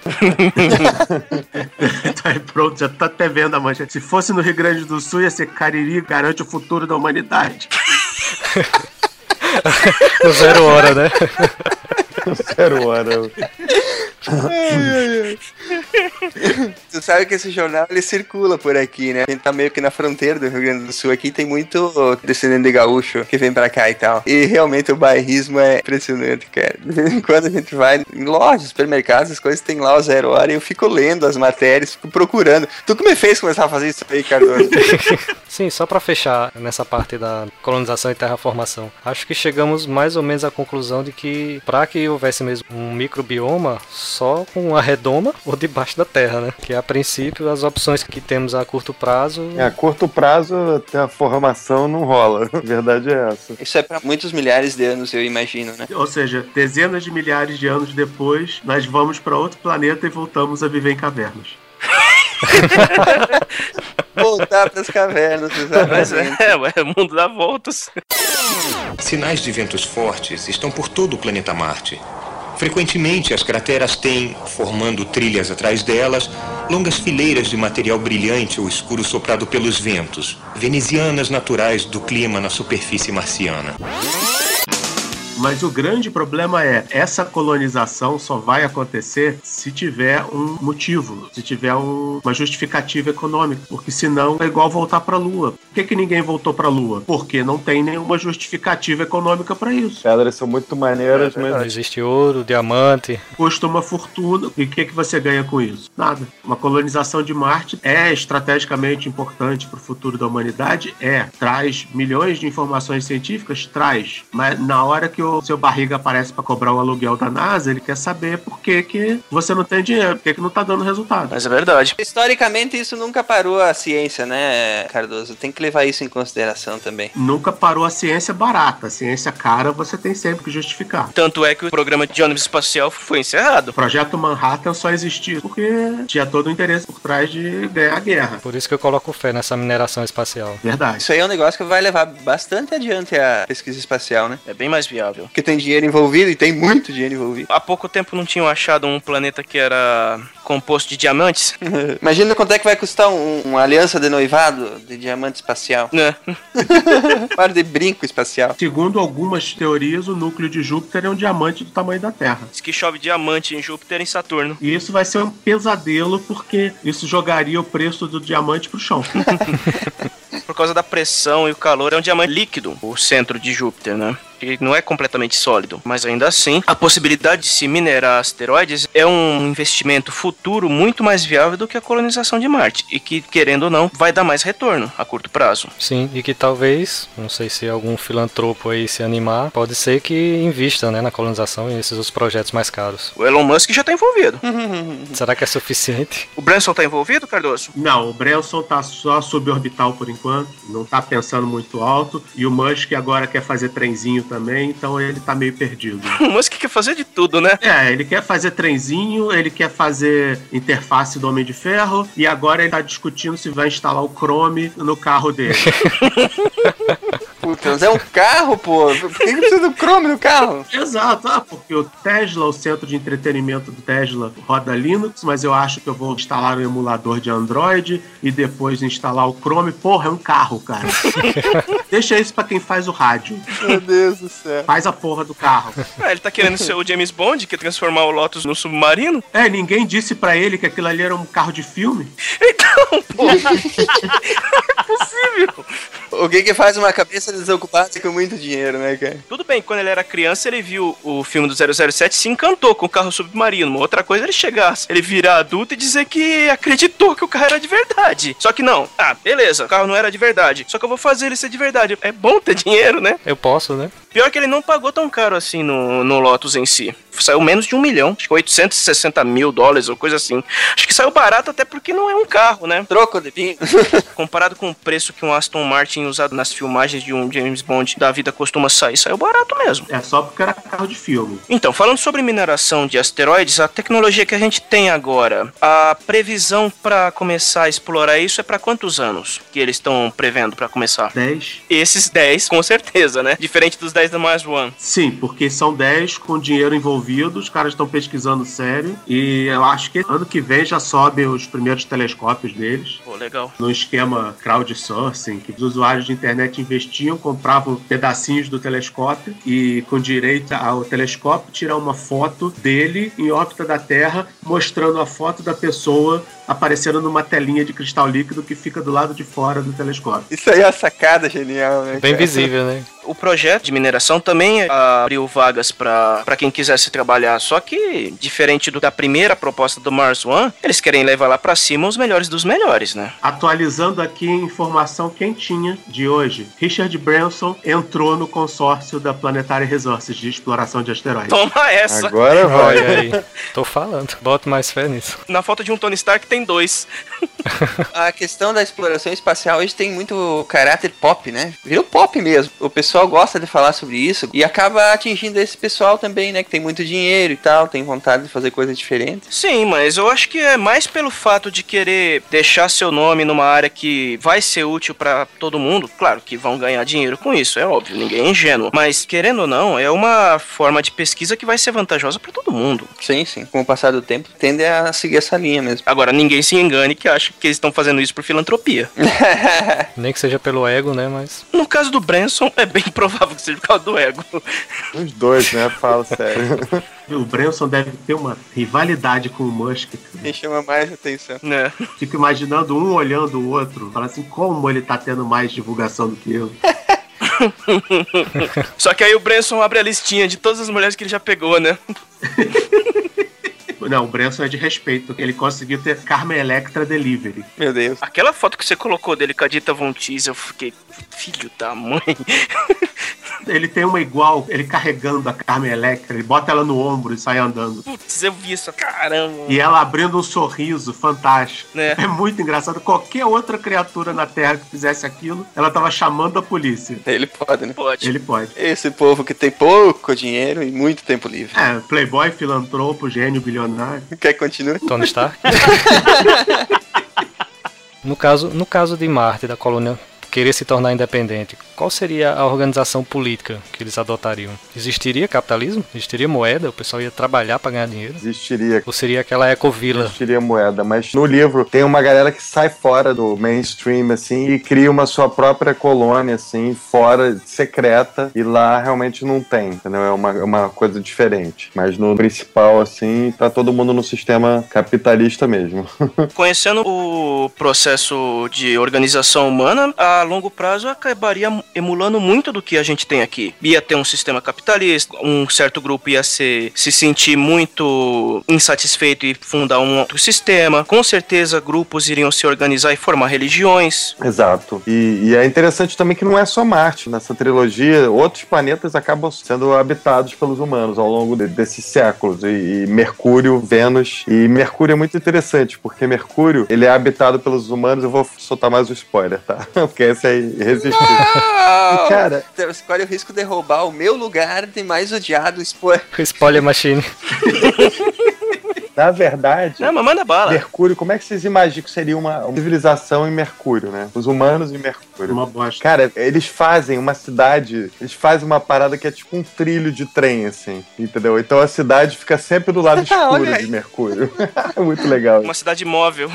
S9: Então aí pronto, já tá até vendo a mancha. Se fosse no Rio Grande do Sul, ia ser Cariri garante o futuro da humanidade.
S1: No zero hora, né?
S10: Zero hora.
S2: Tu sabe que esse jornal ele circula por aqui, né? A gente tá meio que na fronteira do Rio Grande do Sul aqui, tem muito descendente de gaúcho que vem pra cá e tal. E realmente o bairrismo é impressionante, cara. Quando a gente vai em lojas, supermercados, as coisas tem lá o zero hora e eu fico lendo as matérias, fico procurando. Tu que me fez começar a fazer isso aí, Cardoso?
S1: Sim, só pra fechar nessa parte da colonização e terraformação. Acho que chegamos mais ou menos à conclusão de que para que houvesse mesmo um microbioma só com a redoma ou debaixo da terra, né? Que a princípio as opções que temos a curto prazo
S10: É, a curto prazo, até a formação não rola. A verdade é essa.
S2: Isso é pra muitos milhares de anos, eu imagino, né?
S9: Ou seja, dezenas de milhares de anos depois, nós vamos para outro planeta e voltamos a viver em cavernas.
S2: Voltar pras cavernas,
S8: Mas é, ué, o mundo dá voltas.
S11: Sinais de ventos fortes estão por todo o planeta Marte. Frequentemente, as crateras têm, formando trilhas atrás delas, longas fileiras de material brilhante ou escuro soprado pelos ventos, venezianas naturais do clima na superfície marciana.
S9: Mas o grande problema é, essa colonização só vai acontecer se tiver um motivo, se tiver um- uma justificativa econômica, porque senão é igual voltar para a Lua. Por que, que ninguém voltou para a Lua? Porque não tem nenhuma justificativa econômica para isso.
S10: Pedras são muito maneiras,
S1: não
S10: mas
S1: existe ouro, diamante.
S9: Custa uma fortuna. E o que, que você ganha com isso? Nada. Uma colonização de Marte é estrategicamente importante para o futuro da humanidade? É. Traz milhões de informações científicas? Traz. Mas na hora que o seu barriga aparece pra cobrar o aluguel da NASA, ele quer saber por que, que você não tem dinheiro, por que, que não tá dando resultado.
S8: Mas é verdade.
S2: Historicamente, isso nunca parou a ciência, né, Cardoso? Tem que levar isso em consideração também.
S9: Nunca parou a ciência barata. A ciência cara você tem sempre que justificar.
S8: Tanto é que o programa de ônibus espacial foi encerrado.
S9: O projeto Manhattan só existiu porque tinha todo o interesse por trás de ganhar a guerra.
S1: Por isso que eu coloco fé nessa mineração espacial.
S9: Verdade.
S2: Isso aí é um negócio que vai levar bastante adiante a pesquisa espacial, né?
S8: É bem mais viável.
S2: Porque tem dinheiro envolvido e tem muito dinheiro envolvido.
S8: Há pouco tempo não tinham achado um planeta que era composto de diamantes?
S2: Imagina quanto é que vai custar um- uma aliança de noivado de diamante espacial.
S8: Né?
S2: Para de brinco espacial.
S9: Segundo algumas teorias, o núcleo de Júpiter é um diamante do tamanho da Terra.
S8: Diz que chove diamante em Júpiter e em Saturno.
S9: E isso vai ser um pesadelo porque isso jogaria o preço do diamante pro chão.
S8: Por causa da pressão e o calor, é um diamante líquido, o centro de Júpiter, né? E não é completamente sólido. Mas ainda assim, a possibilidade de se minerar asteroides é um investimento futuro muito mais viável do que a colonização de Marte. E que, querendo ou não, vai dar mais retorno a curto prazo.
S1: Sim, e que talvez, não sei se algum filantropo aí se animar, pode ser que invista né, na colonização e nesses outros projetos mais caros.
S8: O Elon Musk já tá envolvido.
S1: Será que é suficiente?
S8: O Branson tá envolvido, Cardoso?
S9: Não, o Branson tá só suborbital por enquanto, não tá pensando muito alto. E o Musk agora quer fazer trenzinho também, então ele tá meio perdido.
S8: O Musk quer fazer de tudo, né?
S9: É, ele quer fazer trenzinho, ele quer fazer interface do Homem de Ferro e agora ele tá discutindo se vai instalar o Chrome no carro dele.
S2: Puta, mas é um carro, pô. Por que, que precisa do Chrome no carro?
S9: Exato, ah, porque o Tesla, o centro de entretenimento do Tesla, roda Linux, mas eu acho que eu vou instalar um emulador de Android e depois instalar o Chrome. Porra, é um carro, cara. Deixa isso pra quem faz o rádio.
S2: Meu Deus do céu.
S9: Faz a porra do carro.
S8: Ah, ele tá querendo ser o James Bond, que transformar o Lotus no submarino?
S9: É, ninguém disse pra ele que aquilo ali era um carro de filme.
S8: Então, pô.
S2: O que que faz uma cabeça desocupada com muito dinheiro, né, cara?
S8: Tudo bem, quando ele era criança, ele viu o filme do 007 e se encantou com o carro submarino. Uma outra coisa é ele chegar, ele virar adulto e dizer que acreditou que o carro era de verdade. Só que não. Ah, beleza, o carro não era de verdade. Só que eu vou fazer ele ser de verdade. É bom ter dinheiro, né?
S1: Eu posso, né?
S8: Pior que ele não pagou tão caro assim no, no Lotus em si. Saiu menos de um milhão. Acho que 860 mil dólares ou coisa assim. Acho que saiu barato até porque não é um carro, né?
S2: Troco de pingo.
S8: Comparado com o preço que um Aston Martin usado nas filmagens de um James Bond da vida costuma sair, saiu barato mesmo.
S9: É só porque era carro de filme.
S8: Então, falando sobre mineração de asteroides, a tecnologia que a gente tem agora, a previsão para começar a explorar isso é para quantos anos que eles estão prevendo para começar?
S9: 10.
S8: Esses 10, com certeza, né? Diferente dos 10 da Mars One.
S9: Sim, porque são 10 com dinheiro envolvido, os caras estão pesquisando sério. E eu acho que ano que vem já sobem os primeiros telescópios deles.
S8: Pô, legal.
S9: No esquema crowdsourcing, que os usuários de internet investiam, compravam pedacinhos do telescópio e, com direito ao telescópio, tirar uma foto dele em órbita da Terra, mostrando a foto da pessoa aparecendo numa telinha de cristal líquido que fica do lado de fora do telescópio.
S2: Isso aí é uma sacada genial, né?
S1: Bem visível, né?
S8: O projeto de mineração também abriu vagas para quem quisesse trabalhar, só que diferente do, da primeira proposta do Mars One, eles querem levar lá para cima os melhores dos melhores, né?
S9: Atualizando aqui a informação quentinha de hoje, Richard Branson entrou no consórcio da Planetary Resources de exploração de asteroides.
S8: Toma essa!
S10: Agora vai.
S1: Aí. Tô falando. Boto mais fé nisso.
S8: Na falta de um Tony Stark tem dois.
S2: A questão da exploração espacial hoje tem muito caráter pop, né? Virou pop mesmo. O pessoal gosta de falar sobre isso e acaba atingindo esse pessoal também, né? Que tem muito dinheiro e tal, tem vontade de fazer coisas diferentes.
S8: Sim, mas eu acho que é mais pelo fato de querer deixar seu nome numa área que vai ser útil pra todo mundo. Claro que vão ganhar dinheiro com isso, é óbvio, ninguém é ingênuo. Mas querendo ou não, é uma forma de pesquisa que vai ser vantajosa pra todo mundo.
S2: Sim, sim. Com o passar do tempo, tende a seguir essa linha mesmo.
S8: Agora, ninguém se engane que acha que eles estão fazendo isso por filantropia.
S1: Nem que seja pelo ego, né? Mas.
S8: No caso do Branson, é bem provável que seja por causa do ego.
S10: Os dois, né? Fala sério.
S9: O Branson deve ter uma rivalidade com o Musk.
S2: Quem chama mais atenção.
S8: Né?
S9: Fico imaginando um olhando o outro, fala assim, como ele tá tendo mais divulgação do que eu.
S8: Só que aí o Branson abre a listinha de todas as mulheres que ele já pegou, né?
S9: Não, o Branson é de respeito. Ele conseguiu ter Carmen Electra Delivery.
S2: Meu Deus.
S8: Aquela foto que você colocou dele com a Dita Von Teese, eu fiquei, filho da mãe.
S9: Ele tem uma igual, ele carregando a Carmen Electra, ele bota ela no ombro e sai andando.
S8: Putz, eu vi isso, caramba.
S9: E ela abrindo um sorriso fantástico.
S8: É.
S9: É muito engraçado. Qualquer outra criatura na Terra que fizesse aquilo, ela tava chamando a polícia.
S2: Ele pode, né?
S8: Pode.
S9: Ele pode.
S2: Esse povo que tem pouco dinheiro e muito tempo livre.
S9: É, playboy, filantropo, gênio, bilionário.
S2: Quer que continue?
S1: Tony Stark. no caso, no caso de Marte, da colônia querer se tornar independente, qual seria a organização política que eles adotariam? Existiria capitalismo? Existiria moeda? O pessoal ia trabalhar para ganhar dinheiro?
S10: Existiria.
S1: Ou seria aquela ecovila?
S10: Existiria moeda, mas no livro tem uma galera que sai fora do mainstream, assim, e cria uma sua própria colônia, assim, fora, secreta, e lá realmente não tem, entendeu? É uma, é uma coisa diferente. Mas no principal, assim, tá todo mundo no sistema capitalista mesmo.
S8: Conhecendo o processo de organização humana, a longo prazo acabaria emulando muito do que a gente tem aqui. Ia ter um sistema capitalista, um certo grupo ia se sentir muito insatisfeito e fundar um outro sistema. Com certeza, grupos iriam se organizar e formar religiões.
S10: Exato. E, e é interessante também que não é só Marte. Nessa trilogia, outros planetas acabam sendo habitados pelos humanos ao longo de- desses séculos. E, e Mercúrio, Vênus. E Mercúrio é muito interessante, porque Mercúrio ele é habitado pelos humanos. Eu vou soltar mais um spoiler, tá? Porque esse é irresistível. E, cara,
S2: Então, Você corre o risco de roubar o meu lugar de mais odiado expor.
S1: Spoiler Machine.
S10: na verdade.
S8: Não, mas manda bala.
S10: Mercúrio, como é que vocês imaginam que seria uma, uma civilização em Mercúrio, né? Os humanos em Mercúrio.
S9: Uma bosta.
S10: Cara, eles fazem uma cidade, eles fazem uma parada que é tipo um trilho de trem, assim, entendeu? Então a cidade fica sempre do lado escuro de Mercúrio. É Muito legal.
S8: Uma cidade móvel.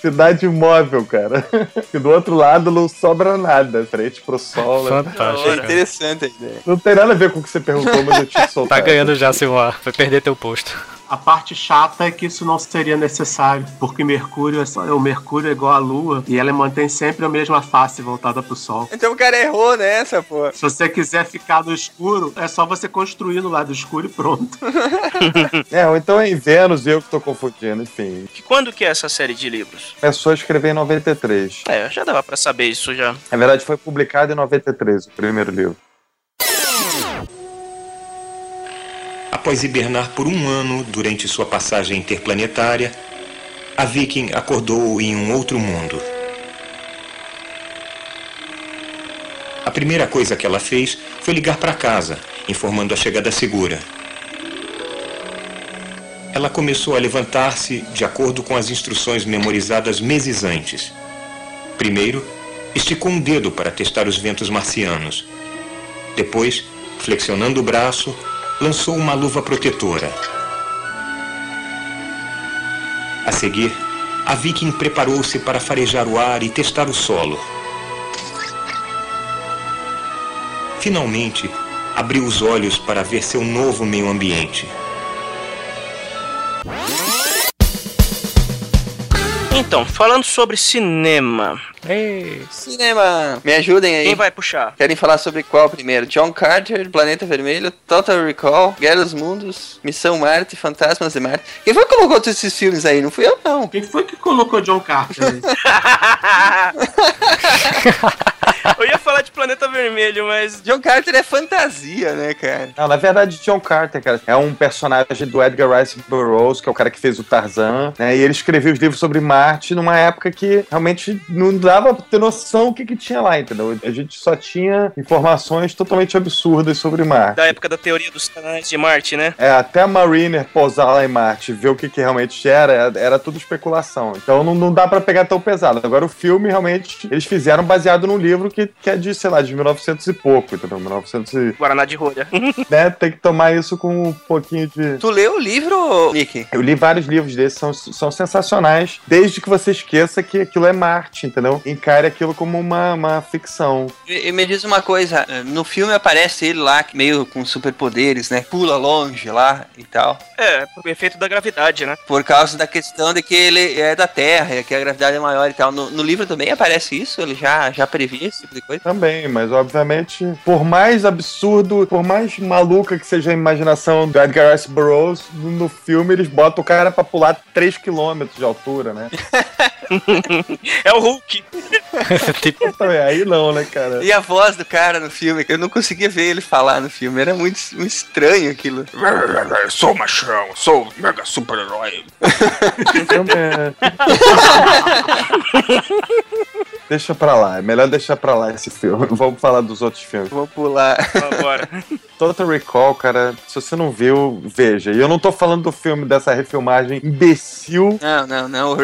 S10: Cidade móvel, cara. E do outro lado não sobra nada, frente pro sol. né?
S1: Fantástico.
S2: É
S1: cara.
S2: interessante a ideia.
S10: Não tem nada a ver com o que você perguntou, mas eu te soltar.
S1: Tá ganhando já, Silmar. Vai perder teu posto.
S9: A parte chata é que isso não seria necessário, porque Mercúrio é só, o Mercúrio é igual à Lua e ela mantém sempre a mesma face voltada pro Sol.
S2: Então o cara errou nessa, pô.
S9: Se você quiser ficar no escuro, é só você construir no lado escuro e pronto.
S10: É, ou então é em Vênus, eu que tô confundindo, enfim.
S8: De quando que é essa série de livros?
S10: Começou a escrever em 93.
S8: É, já dava pra saber isso já.
S10: Na verdade, foi publicado em 93, o primeiro livro.
S11: Após hibernar por um ano durante sua passagem interplanetária, a Viking acordou em um outro mundo. A primeira coisa que ela fez foi ligar para casa, informando a chegada segura. Ela começou a levantar-se de acordo com as instruções memorizadas meses antes. Primeiro, esticou um dedo para testar os ventos marcianos. Depois, flexionando o braço, lançou uma luva protetora. A seguir, a Viking preparou-se para farejar o ar e testar o solo. Finalmente, abriu os olhos para ver seu novo meio ambiente.
S8: Então, falando sobre cinema,
S1: Ei,
S2: Cinema! Me ajudem aí.
S8: quem vai puxar?
S2: Querem falar sobre qual primeiro? John Carter, Planeta Vermelho, Total Recall, Guerra dos Mundos, Missão Marte, Fantasmas de Marte. Quem foi que colocou todos esses filmes aí? Não fui eu, não.
S9: Quem foi que colocou John Carter?
S8: Eu ia falar de Planeta Vermelho, mas.
S2: John Carter é fantasia, né, cara?
S10: Não, na verdade, John Carter, cara, é um personagem do Edgar Rice Burroughs, que é o cara que fez o Tarzan, né? E ele escreveu os livros sobre Marte numa época que realmente não dava pra ter noção o que, que tinha lá, entendeu? A gente só tinha informações totalmente absurdas sobre Marte.
S8: Da época da teoria dos canais de Marte, né?
S10: É, até a Mariner pousar lá em Marte, ver o que, que realmente era, era, tudo especulação. Então não, não dá pra pegar tão pesado. Agora o filme, realmente, eles fizeram baseado num livro que, que é de, sei lá, de 1900 e pouco, entendeu? 1900 e...
S8: Guaraná de rolha.
S10: Né? Tem que tomar isso com um pouquinho de...
S2: Tu leu o livro, Nick?
S10: Eu li vários livros desses, são, são sensacionais, desde que você esqueça que aquilo é Marte, entendeu? Encare aquilo como uma, uma ficção.
S2: E, e me diz uma coisa, eh, no filme aparece ele lá, meio com superpoderes, né? Pula longe lá e tal.
S8: É, por efeito da gravidade, né?
S2: Por causa da questão de que ele é da Terra, e que a gravidade é maior e tal. No, no livro também aparece isso? Ele já, já previa esse tipo de coisa?
S10: Também, mas obviamente, por mais absurdo, por mais maluca que seja a imaginação do Edgar Rice Burroughs, no filme eles botam o cara pra pular 3km de altura, né?
S8: É o Hulk.
S1: tipo,
S10: Então, é, aí não, né, cara?
S2: E a voz do cara no filme, que eu não conseguia ver ele falar no filme. Era muito, muito estranho aquilo.
S3: Sou machão, sou mega super-herói.
S10: É- Deixa pra lá, é melhor deixar pra lá esse filme. Vamos falar dos outros filmes.
S2: Vou pular.
S8: Agora.
S10: Total Recall, cara, se você não viu, veja. E eu não tô falando do filme dessa refilmagem imbecil,
S2: Não, não, não.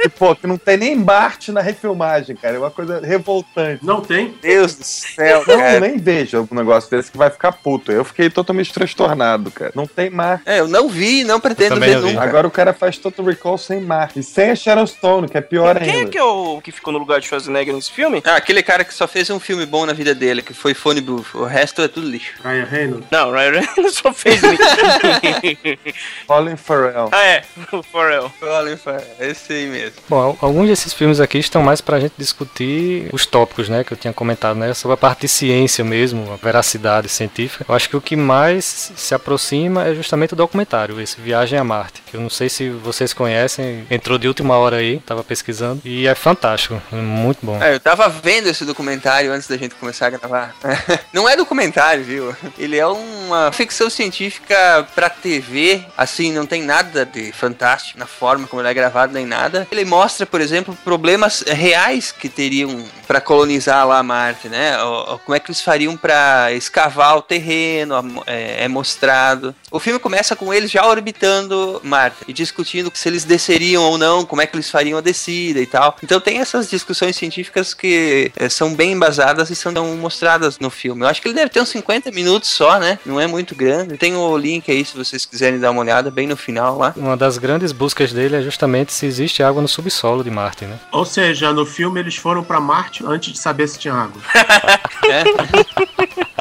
S10: Que, pô, que não tem nem Marte na refilmagem, cara. É uma coisa revoltante.
S9: Não tem?
S2: Deus do céu,
S10: Não,
S2: cara.
S10: nem veja um negócio desse que vai ficar puto. Eu fiquei totalmente transtornado, cara. Não tem Marte.
S2: É, eu não vi e não pretendo ver
S1: vi.
S2: nunca.
S10: Agora o cara faz Total Recall sem Marte. E sem a Sharon Stone, que é pior
S8: Quem é
S10: ainda.
S8: que é o que ficou no lugar de Schwarzenegger nesse filme?
S2: Ah, aquele cara que só fez um filme bom na vida dele, que foi Phone Booth. O resto é tudo lixo.
S9: Ryan Reynolds.
S8: Não, Ryan Reynolds só fez isso.
S10: Colin Farrell.
S8: ah, é. O Pharrell.
S2: Colin Farrell, esse aí mesmo.
S1: Bom, al- alguns desses filmes aqui estão mais pra gente discutir os tópicos, né, que eu tinha comentado, né, sobre a parte de ciência mesmo, a veracidade científica. Eu acho que o que mais se aproxima é justamente o documentário, esse Viagem a Marte, que eu não sei se vocês conhecem, entrou de última hora aí, tava pesquisando, e é fantástico, é muito bom.
S2: É, eu tava vendo esse documentário antes da gente começar a gravar. Não é documentário, viu? Ele é uma ficção científica pra TV, assim, não tem nada de fantástico na forma como ele é gravado nem nada. Ele mostra, por exemplo, problemas reais que teriam pra colonizar lá Marte, né? Como é que eles fariam pra escavar o terreno, é, é mostrado. O filme começa com eles já orbitando Marte e discutindo se eles desceriam ou não, como é que eles fariam a descida e tal. Então tem essas discussões científicas que eh, são bem embasadas e são mostradas no filme. Eu acho que ele deve ter uns 50 minutos só, né? Não é muito grande. Tem o link aí se vocês quiserem dar uma olhada, bem no final lá.
S1: Uma das grandes buscas dele é justamente se existe água no subsolo de Marte, né?
S9: Ou seja, no filme eles foram pra Marte antes de saber se tinha água.
S2: É.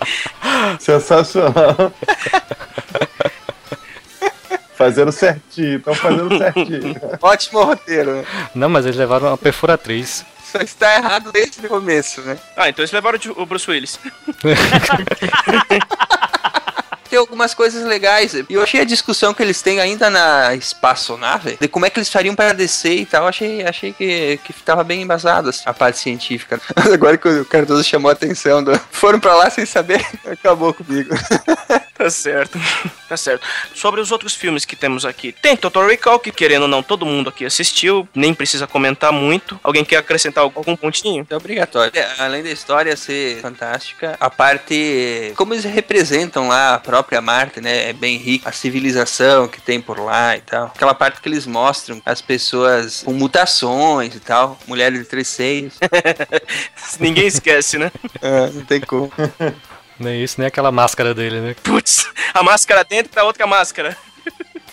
S10: Sensacional. fazendo certinho, estão fazendo certinho.
S2: Ótimo roteiro, né?
S1: Não, mas eles levaram uma perfuratriz.
S2: Só está errado desde o começo, né?
S8: Ah, então eles levaram o Bruce Willis.
S2: Tem algumas coisas legais. E eu achei a discussão que eles têm ainda na espaçonave, de como é que eles fariam para descer e tal, achei, achei que, que tava bem embasado assim, a parte científica. Agora que o Cardoso chamou a atenção, do, foram para lá sem saber, acabou comigo.
S8: Tá certo. Tá certo. Sobre os outros filmes que temos aqui. Tem Total Recall, que querendo ou não, todo mundo aqui assistiu. Nem precisa comentar muito. Alguém quer acrescentar algum pontinho?
S2: É obrigatório. É, além da história ser fantástica, a parte. Como eles representam lá a própria Marte, né? É bem rica. A civilização que tem por lá e tal. Aquela parte que eles mostram as pessoas com mutações e tal. Mulheres de três seios.
S8: Ninguém esquece, né?
S2: É, não tem como.
S1: Nem isso, nem aquela máscara dele, né?
S8: Putz, a máscara dentro da outra máscara.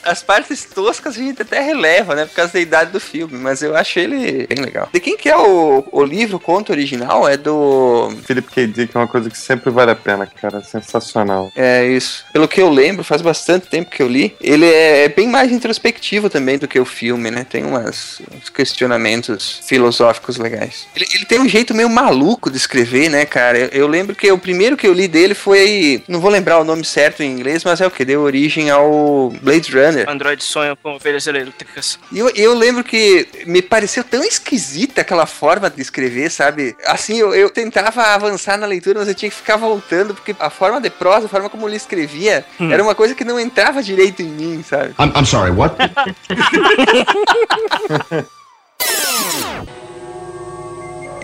S2: As partes toscas a gente até releva, né? Por causa da idade do filme, mas eu acho ele bem legal. De quem que é o, o livro, o conto original? É do.
S10: Philip K. Dick é uma coisa que sempre vale a pena, cara. Sensacional.
S2: É isso. Pelo que eu lembro, faz bastante tempo que eu li. Ele é bem mais introspectivo também do que o filme, né? Tem umas, uns questionamentos filosóficos legais. Ele, ele tem um jeito meio maluco de escrever, né, cara? Eu, eu lembro que o primeiro que eu li dele foi. Não vou lembrar o nome certo em inglês, mas é o que? Deu origem ao Blade Runner.
S8: Android sonha com ovelhas elétricas.
S2: E eu, eu lembro que me pareceu tão esquisita aquela forma de escrever, sabe? Assim, eu, eu tentava avançar na leitura, mas eu tinha que ficar voltando, porque a forma de prosa, a forma como ele escrevia, era uma coisa que não entrava direito em mim, sabe?
S11: I'm, I'm sorry, what?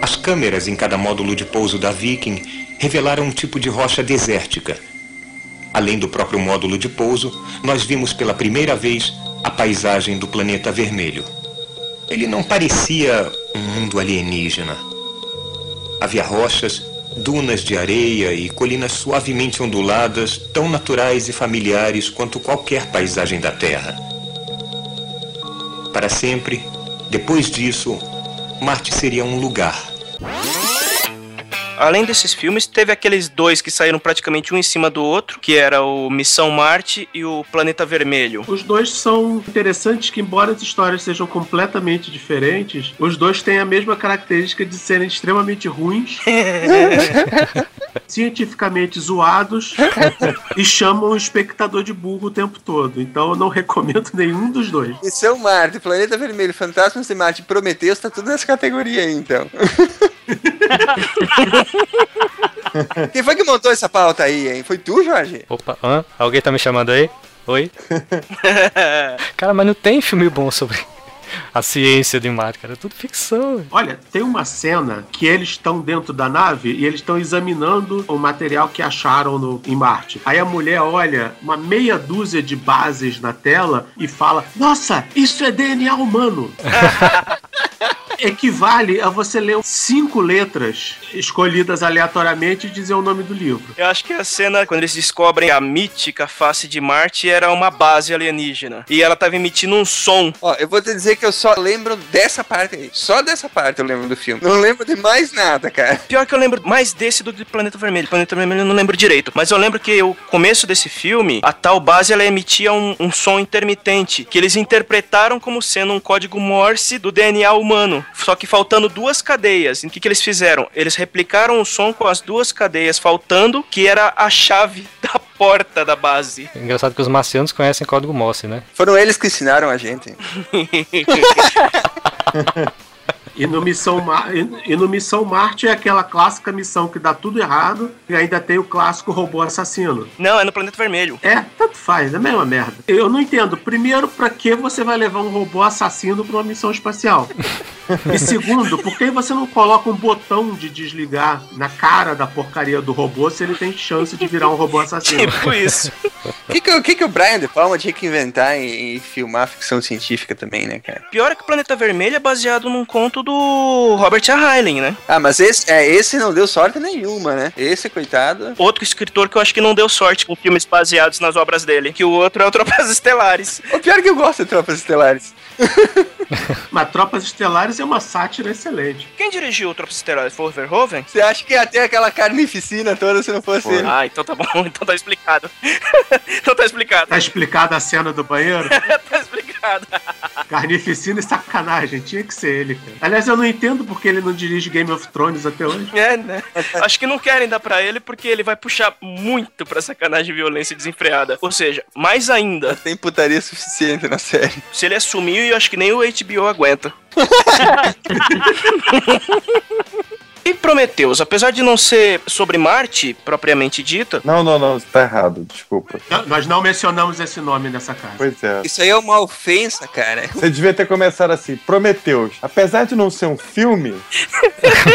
S11: As câmeras em cada módulo de pouso da Viking revelaram um tipo de rocha desértica. Além do próprio módulo de pouso, nós vimos pela primeira vez a paisagem do planeta vermelho. Ele não parecia um mundo alienígena. Havia rochas, dunas de areia e colinas suavemente onduladas, tão naturais e familiares quanto qualquer paisagem da Terra. Para sempre, depois disso, Marte seria um lugar.
S8: Além desses filmes, teve aqueles dois que saíram praticamente um em cima do outro, que era o Missão Marte e o Planeta Vermelho.
S9: Os dois são interessantes que, embora as histórias sejam completamente diferentes, os dois têm a mesma característica de serem extremamente ruins, cientificamente zoados e chamam o espectador de burro o tempo todo. Então eu não recomendo nenhum dos dois.
S2: Missão Marte, Planeta Vermelho, Fantasmas de Marte, Prometeus, tá tudo nessa categoria aí, então. Quem foi que montou essa pauta aí, hein? Foi tu, Jorge?
S1: Opa, hã? Alguém tá me chamando aí? Oi? cara, mas não tem filme bom sobre a ciência de Marte, cara. É tudo ficção.
S9: Olha, tem uma cena que eles estão dentro da nave e eles estão examinando o material que acharam no, em Marte. Aí a mulher olha uma meia dúzia de bases na tela e fala: Nossa, isso é DNA humano. Equivale a você ler cinco letras escolhidas aleatoriamente e dizer o nome do livro.
S8: Eu acho que a cena, quando eles descobrem a mítica face de Marte, era uma base alienígena. E ela tava emitindo um som.
S2: Ó, eu vou te dizer que eu só lembro dessa parte aí. Só dessa parte eu lembro do filme. Não lembro de mais nada, cara.
S8: Pior que eu lembro mais desse do de Planeta Vermelho. Planeta Vermelho eu não lembro direito. Mas eu lembro que o começo desse filme, a tal base ela emitia um, um som intermitente. Que eles interpretaram como sendo um código Morse do DNA humano. Só que faltando duas cadeias. O que, que eles fizeram? Eles replicaram o som com as duas cadeias faltando, que era a chave da porta da base.
S1: Engraçado que os marcianos conhecem código Morse, né?
S2: Foram eles que ensinaram a gente.
S9: E no, Missão Mar... e no Missão Marte é aquela clássica missão que dá tudo errado e ainda tem o clássico robô assassino.
S8: Não, é no Planeta Vermelho.
S9: É, tanto faz, é a mesma merda. Eu não entendo. Primeiro, pra que você vai levar um robô assassino pra uma missão espacial? E segundo, por que você não coloca um botão de desligar na cara da porcaria do robô se ele tem chance de virar um robô assassino?
S8: Tipo isso.
S2: O que, que, o que, que o Brian De Palma tinha que inventar e, e filmar ficção científica também, né, cara?
S8: Pior é que o Planeta Vermelho é baseado num conto do Robert A. Heinlein, né?
S2: Ah, mas esse, é, esse não deu sorte nenhuma, né? Esse, coitado.
S8: Outro escritor que eu acho que não deu sorte com filmes baseados nas obras dele. Que o outro é o Tropas Estelares.
S2: O pior é que eu gosto de Tropas Estelares.
S9: Mas Tropas Estelares é uma sátira excelente.
S8: Quem dirigiu o Tropas Estelares? Foi o Verhoeven?
S2: Você acha que ia ter aquela carnificina toda se não fosse ele?
S8: Ah, então tá bom. Então tá explicado. então tá explicado.
S9: Tá explicada a cena do banheiro?
S8: tá explicado.
S9: Carnificina e sacanagem. Tinha que ser ele, cara. Aliás, eu não entendo porque ele não dirige Game of Thrones até hoje.
S8: É, né? Acho que não querem dar pra ele porque ele vai puxar muito pra sacanagem, violência desenfreada. Ou seja, mais ainda.
S2: Tem putaria suficiente na série.
S8: Se ele assumir, eu acho que nem o HBO aguenta. E Prometheus, apesar de não ser sobre Marte, propriamente dita.
S10: Não, não, não, tá errado, desculpa.
S9: Não, nós não mencionamos esse nome nessa casa.
S10: Pois é.
S2: Isso aí é uma ofensa, cara.
S10: Você devia ter começado assim, Prometeus. Apesar de não ser um filme,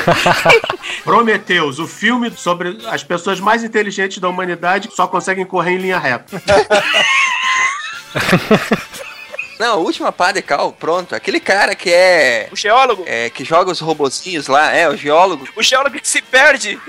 S9: Prometheus, o filme sobre as pessoas mais inteligentes da humanidade que só conseguem correr em linha reta.
S2: Não, a última pá de cal, pronto. Aquele cara que é.
S8: O geólogo.
S2: É, que joga os robozinhos lá, é, o geólogo.
S8: O geólogo que se perde.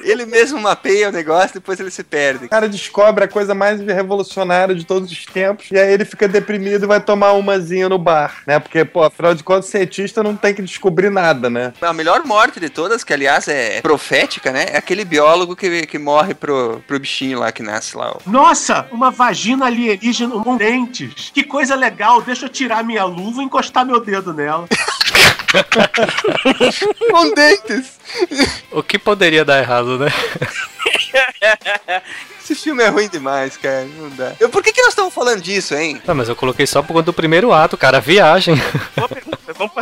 S2: Ele mesmo mapeia o negócio, depois ele se perde.
S10: o cara descobre a coisa mais revolucionária de todos os tempos, e aí ele fica deprimido e vai tomar umazinha no bar, né? Porque, pô, afinal de contas, cientista não tem que descobrir nada, né?
S2: A melhor morte de todas, que aliás é profética, né? É aquele biólogo que, que morre pro, pro bichinho lá que nasce lá. ó.
S9: Nossa, uma vagina alienígena com dentes. Que coisa legal. Deixa eu tirar minha luva e encostar meu dedo nela.
S2: Com dentes!
S1: O que poderia dar errado, né?
S2: Esse filme é ruim demais, cara. Não dá. Eu, por que, que nós estamos falando disso, hein?
S1: Não, mas eu coloquei só por conta do primeiro ato, cara. a Viagem.
S8: Boa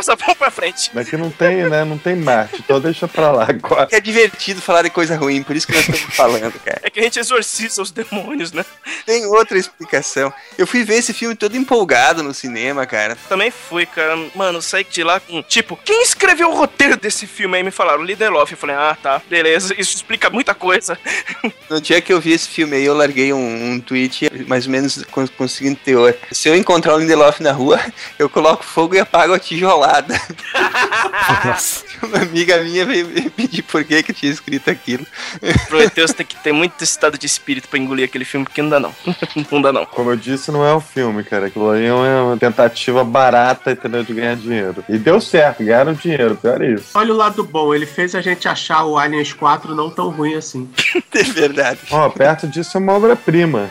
S8: Vamos passar vamos pra frente.
S10: Mas que não tem, né? Não tem Marte, então deixa pra lá agora.
S2: É divertido falar de coisa ruim, por isso que nós estamos falando, cara.
S8: É que a gente exorciza os demônios, né?
S2: Tem outra explicação. Eu fui ver esse filme todo empolgado no cinema, cara.
S8: Também fui, cara. Mano, saí de lá com. Tipo, quem escreveu o roteiro desse filme aí? Me falaram, Lindelof. Eu falei, ah, tá, beleza. Isso explica muita coisa.
S2: No dia que eu vi esse filme aí, eu larguei um, um tweet mais ou menos com, com o seguinte teor. Se eu encontrar o Lindelof na rua, eu coloco fogo e apago a tijolada. Uma amiga minha veio me pedir por que que tinha escrito aquilo.
S8: Prometheus tem que ter muito estado de espírito pra engolir aquele filme, porque não dá não. não dá não.
S10: Como eu disse, não é um filme, cara. Aquilo aí é uma tentativa barata, entendeu? De ganhar dinheiro. E deu certo, ganharam dinheiro, pior é isso.
S9: Olha o lado bom, ele fez a gente achar o Aliens 4 não tão ruim assim.
S2: É verdade.
S10: Ó, perto disso é uma obra-prima.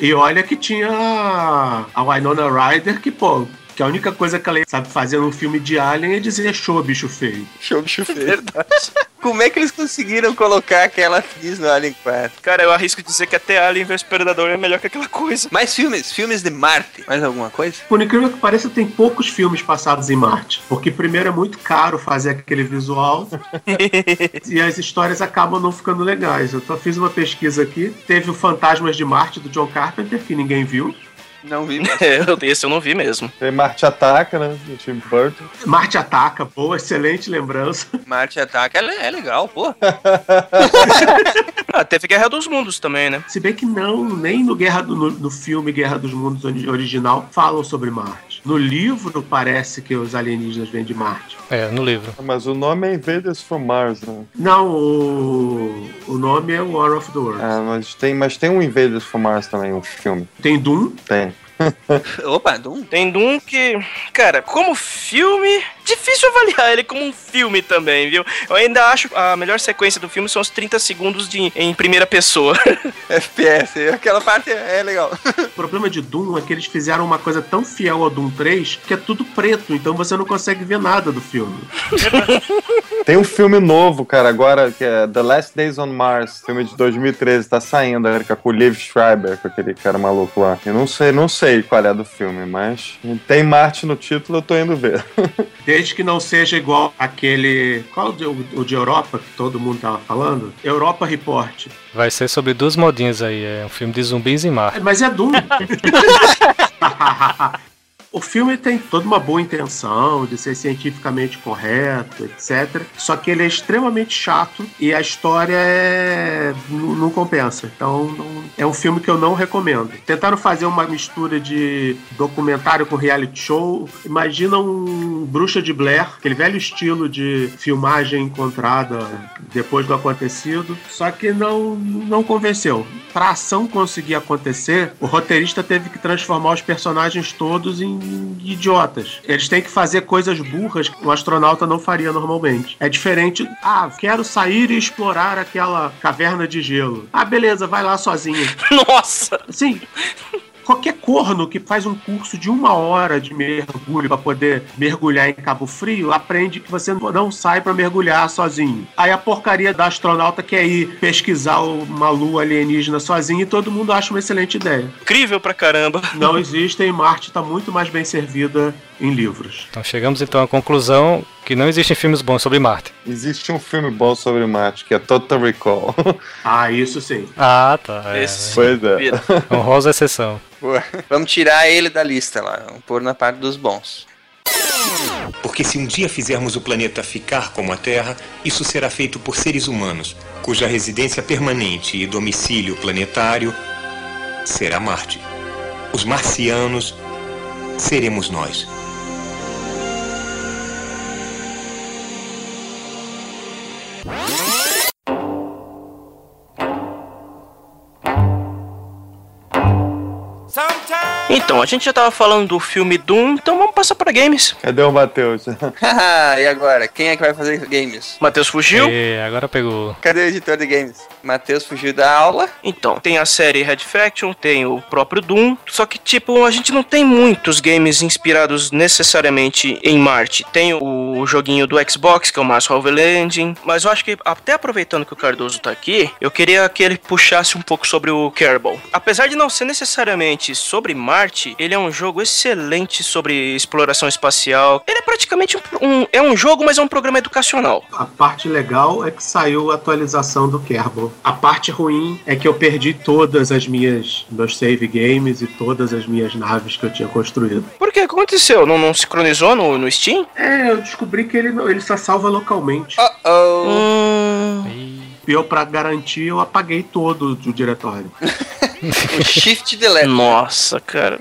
S9: E olha que tinha a Winona Ryder, que, pô, que a única coisa que ela sabe fazer num filme de Alien é dizer show, bicho feio.
S2: Show bicho feio. Verdade. Como é que eles conseguiram colocar aquela atriz no Alien 4?
S8: Cara, eu arrisco dizer que até Alien vs Predador é melhor que aquela coisa.
S2: Mais filmes, filmes de Marte. Mais alguma coisa?
S9: Por incrível que pareça, tem poucos filmes passados em Marte. Porque primeiro é muito caro fazer aquele visual e as histórias acabam não ficando legais. Eu só fiz uma pesquisa aqui. Teve o Fantasmas de Marte do John Carpenter, que ninguém viu.
S2: Não vi.
S8: É, esse eu não vi mesmo.
S10: Tem Marte Ataca, né? Do Tim Burton.
S9: Marte Ataca, boa, excelente lembrança.
S2: Marte Ataca é, é legal, pô.
S8: Ah, teve Guerra dos Mundos também, né?
S9: Se bem que não, nem no Guerra do, no, no filme Guerra dos Mundos ori- original falam sobre Marte. No livro parece que os alienígenas vêm de Marte.
S1: É, no livro.
S10: Mas o nome é Invaders from Mars, né?
S9: Não, o, o nome é War of the Worlds.
S10: Ah, mas tem, mas tem um Invaders from Mars também, um filme.
S9: Tem Doom,
S10: Tem.
S2: Opa, Doom.
S8: Tem Doom que, cara, como filme, difícil avaliar ele como um filme também, viu? Eu ainda acho a melhor sequência do filme são os 30 segundos de, em primeira pessoa.
S2: FPS, aquela parte é legal.
S9: O problema de Doom é que eles fizeram uma coisa tão fiel ao Doom 3 que é tudo preto, então você não consegue ver nada do filme.
S10: Tem um filme novo, cara, agora, que é The Last Days on Mars, filme de 2013, tá saindo, Erika, com o Liv Schreiber, com aquele cara maluco lá. Eu não sei, não sei qual é do filme, mas tem Marte no título, eu tô indo ver.
S9: Desde que não seja igual aquele. Qual o de, o de Europa que todo mundo tava falando? Europa Report.
S1: Vai ser sobre duas modinhas aí. É um filme de zumbis em mar.
S9: É, Mas é Doom. O filme tem toda uma boa intenção de ser cientificamente correto, etc. Só que ele é extremamente chato e a história é... não, compensa. Então não- é um filme que eu não recomendo. Tentaram fazer uma mistura de documentário com reality show. Imagina um Bruxa de Blair, aquele velho estilo de filmagem encontrada depois do acontecido. Só que não, não convenceu. Pra ação conseguir acontecer, o roteirista teve que transformar os personagens todos em idiotas. Eles têm que fazer coisas burras que um astronauta não faria normalmente. É diferente. Ah, quero sair e explorar aquela caverna de gelo. Ah, beleza, vai lá sozinho.
S8: Nossa!
S9: Sim. Qualquer corno que faz um curso de uma hora de mergulho para poder mergulhar em Cabo Frio aprende que você não sai para mergulhar sozinho. Aí a porcaria da astronauta quer ir pesquisar uma lua alienígena sozinho e todo mundo acha uma excelente ideia.
S8: Incrível pra caramba.
S9: Não existem, Marte está muito mais bem servida em livros.
S1: Então chegamos então à conclusão que não existem filmes bons sobre Marte.
S10: Existe um filme bom sobre Marte, que é Total Recall.
S9: Ah, isso sim.
S1: Ah, tá. É,
S8: Esse-
S10: pois é.
S1: Honrosa exceção.
S2: Boa. Vamos tirar ele da lista lá. Vamos pôr na parte dos bons.
S11: Porque se um dia fizermos o planeta ficar como a Terra, isso será feito por seres humanos, cuja residência permanente e domicílio planetário será Marte. Os marcianos seremos nós.
S8: Então, a gente já tava falando do filme Doom, então vamos passar pra games.
S10: Cadê o Matheus?
S2: Haha, e agora? Quem é que vai fazer games?
S8: Matheus fugiu?
S1: E agora pegou.
S2: Cadê o editor de games? Matheus fugiu da aula.
S8: Então, tem a série Red Faction, tem o próprio Doom, só que, tipo, a gente não tem muitos games inspirados necessariamente em Marte. Tem o joguinho do Xbox, que é o Mars Rover Engine, mas eu acho que, até aproveitando que o Cardoso tá aqui, eu queria que ele puxasse um pouco sobre o Kerbal. Apesar de não ser necessariamente sobre Marte, ele é um jogo excelente sobre exploração espacial. Ele é praticamente um, um- é um jogo, mas é um programa educacional.
S9: A parte legal é que saiu a atualização do Kerbal. A parte ruim é que eu perdi todas as minhas meus save games e todas as minhas naves que eu tinha construído.
S8: Por que aconteceu? Não, não sincronizou no, no Steam?
S9: É, eu descobri que ele, ele só salva localmente.
S2: Oh,
S8: Hum...
S9: E eu, pra garantir, eu apaguei todo o diretório.
S2: o shift delete.
S8: Nossa, cara.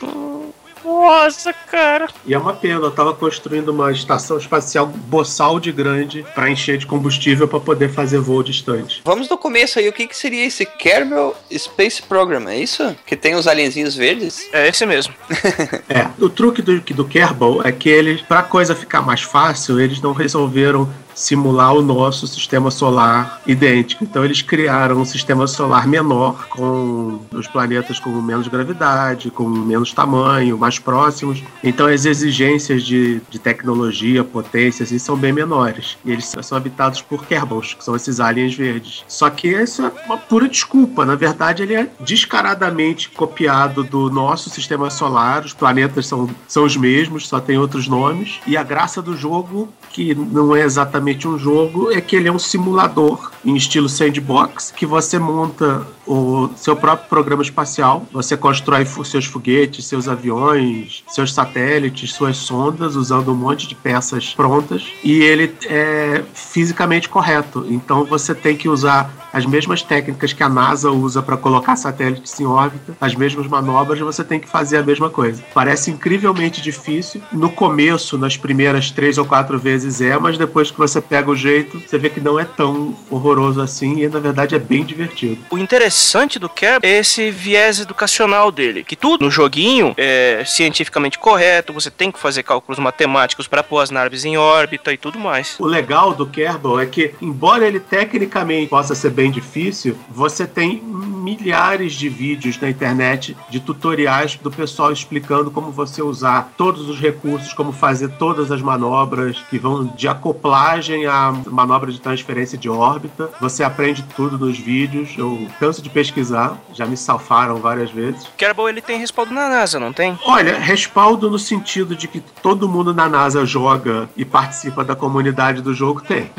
S8: Nossa, cara.
S9: E é uma pena, eu tava construindo uma estação espacial boçal de grande pra encher de combustível pra poder fazer voo distante.
S2: Vamos do começo aí, o que, que seria esse Kerbal Space Program, é isso? Que tem os alienzinhos verdes?
S8: É esse mesmo.
S9: É, o truque do, do Kerbal é que eles, pra coisa ficar mais fácil, eles não resolveram simular o nosso sistema solar idêntico. Então eles criaram um sistema solar menor, com os planetas com menos gravidade, com menos tamanho, mais próximos. Então as exigências de, de tecnologia, potência, assim, são bem menores. E eles são habitados por Kerbals, que são esses aliens verdes. Só que isso é uma pura desculpa. Na verdade, ele é descaradamente copiado do nosso sistema solar. Os planetas são, são os mesmos, só tem outros nomes. E a graça do jogo, que não é exatamente um jogo, é que ele é um simulador em estilo sandbox, que você monta o seu próprio programa espacial, você constrói seus foguetes, seus aviões, seus satélites, suas sondas, usando um monte de peças prontas, e ele é fisicamente correto. Então você tem que usar as mesmas técnicas que a NASA usa para colocar satélites em órbita, as mesmas manobras, você tem que fazer a mesma coisa. Parece incrivelmente difícil. No começo, nas primeiras três ou quatro vezes é, mas depois que você pega o jeito, você vê que não é tão horroroso assim e na verdade é bem divertido.
S8: O interessante do Kerb é esse viés educacional dele, que tudo no joguinho é cientificamente correto, você tem que fazer cálculos matemáticos para pôr as naves em órbita e tudo mais.
S9: O legal do Kerbal é que, embora ele tecnicamente possa ser bem difícil, você tem milhares de vídeos na internet de tutoriais do pessoal explicando como você usar todos os recursos, como fazer todas as manobras que vão de acoplagem a manobra de transferência de órbita. Você aprende tudo nos vídeos. Eu canso de pesquisar, já me salvaram várias vezes.
S8: Kerbal ele tem respaldo na NASA, não tem?
S9: Olha, respaldo no sentido de que todo mundo na NASA joga e participa da comunidade do jogo tem.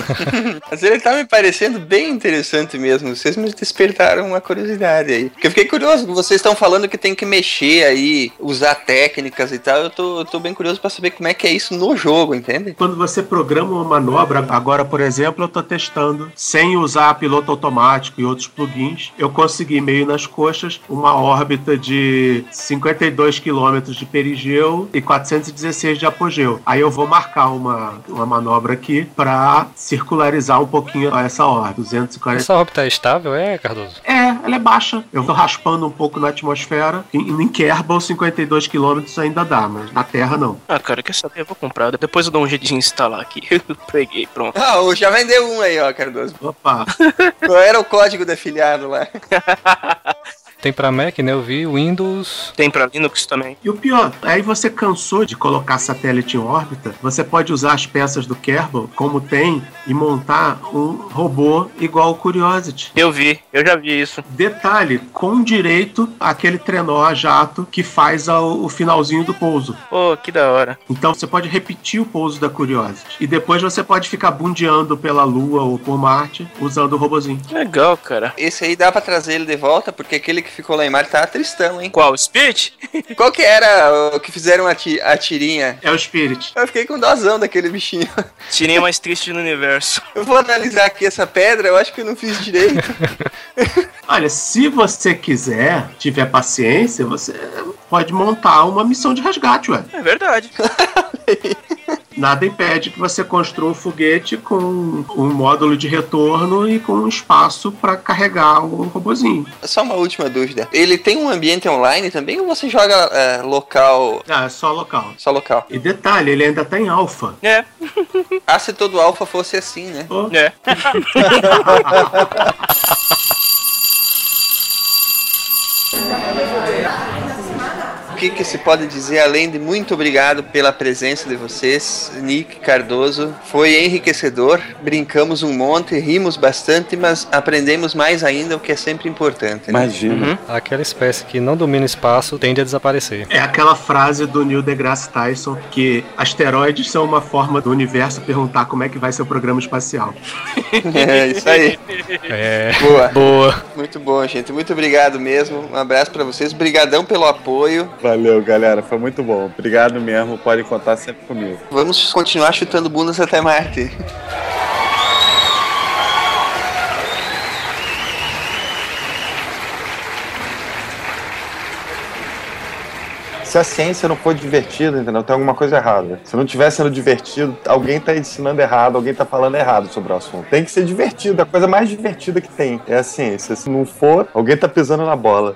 S2: Mas ele tá me parecendo bem interessante mesmo. Vocês me despertaram uma curiosidade aí. Porque eu fiquei curioso, vocês estão falando que tem que mexer aí, usar técnicas e tal. Eu tô, eu tô bem curioso pra saber como é que é isso no jogo, entende?
S9: Quando você programa uma manobra, agora, por exemplo, eu tô testando, sem usar piloto automático e outros plugins, eu consegui meio nas coxas uma órbita de 52 quilômetros de perigeu e 416 de apogeu. Aí eu vou marcar uma, uma manobra aqui para circularizar um pouquinho essa órbita, 240
S1: Essa órbita é estável, é, Cardoso?
S9: é, ela é baixa. Eu tô raspando um pouco na atmosfera. Em, em Kerbal, 52 km ainda dá, mas na Terra não.
S8: Ah, cara, quer saber? Eu vou comprar. Depois eu dou um jeito de instalar aqui. Eu Peguei, pronto.
S2: Ah, o- já vendeu um aí, ó, Cardoso.
S9: Opa!
S2: Qual era o código do afiliado lá?
S1: Tem pra Mac, né? Eu vi Windows.
S8: Tem pra Linux também.
S9: E o pior, aí você cansou de colocar satélite em órbita, você pode usar as peças do Kerbal, como tem, e montar um robô igual o Curiosity.
S8: Eu vi, eu já vi isso.
S9: Detalhe, com direito àquele trenó a jato que faz o finalzinho do pouso.
S8: Pô, que da hora.
S9: Então você pode repetir o pouso da Curiosity. E depois você pode ficar bundeando pela Lua ou por Marte usando o robozinho.
S8: Legal, cara.
S2: Esse aí dá pra trazer ele de volta, porque aquele que ficou lá em Marte tá tristão, hein?
S8: Qual? Spirit?
S2: Qual que era o que fizeram a, ti- a tirinha?
S9: É o Spirit.
S2: Eu fiquei com dozão daquele bichinho.
S8: Tirinha mais triste do universo.
S2: Eu vou analisar aqui essa pedra, eu acho que eu não fiz direito.
S9: Olha, se você quiser, tiver paciência, você pode montar uma missão de resgate, ué.
S8: É verdade.
S9: Nada impede que você construa um foguete com um módulo de retorno e com um espaço para carregar o robozinho.
S2: Só uma última dúvida. Ele tem um ambiente online também ou você joga é, local?
S9: Ah, é só local.
S2: Só local.
S9: E detalhe, ele ainda tá em alfa.
S8: É.
S2: Ah, se todo alfa fosse assim, né?
S9: Oh.
S8: É.
S2: O que, que se pode dizer além de muito obrigado pela presença de vocês, Nick Cardoso? Foi enriquecedor, brincamos um monte, rimos bastante, mas aprendemos mais ainda, o que é sempre importante. Né?
S10: Imagina.
S1: Aquela espécie que não domina espaço tende a desaparecer.
S9: É aquela frase do Neil deGrasse Tyson que asteroides são uma forma do universo perguntar como é que vai ser o programa espacial.
S2: É isso aí.
S1: É.
S2: Boa.
S1: Boa.
S2: Muito bom, gente. Muito obrigado mesmo. Um abraço pra vocês. Brigadão pelo apoio.
S10: Valeu, galera. Foi muito bom. Obrigado mesmo. Pode contar sempre comigo.
S2: Vamos continuar chutando bundas até Marte.
S10: Se a ciência não for divertida, entendeu? Tem alguma coisa errada. Se não estiver sendo divertido, alguém tá ensinando errado, alguém tá falando errado sobre o assunto. Tem que ser divertido, a coisa mais divertida que tem é a ciência. Se não for, alguém tá pisando na bola.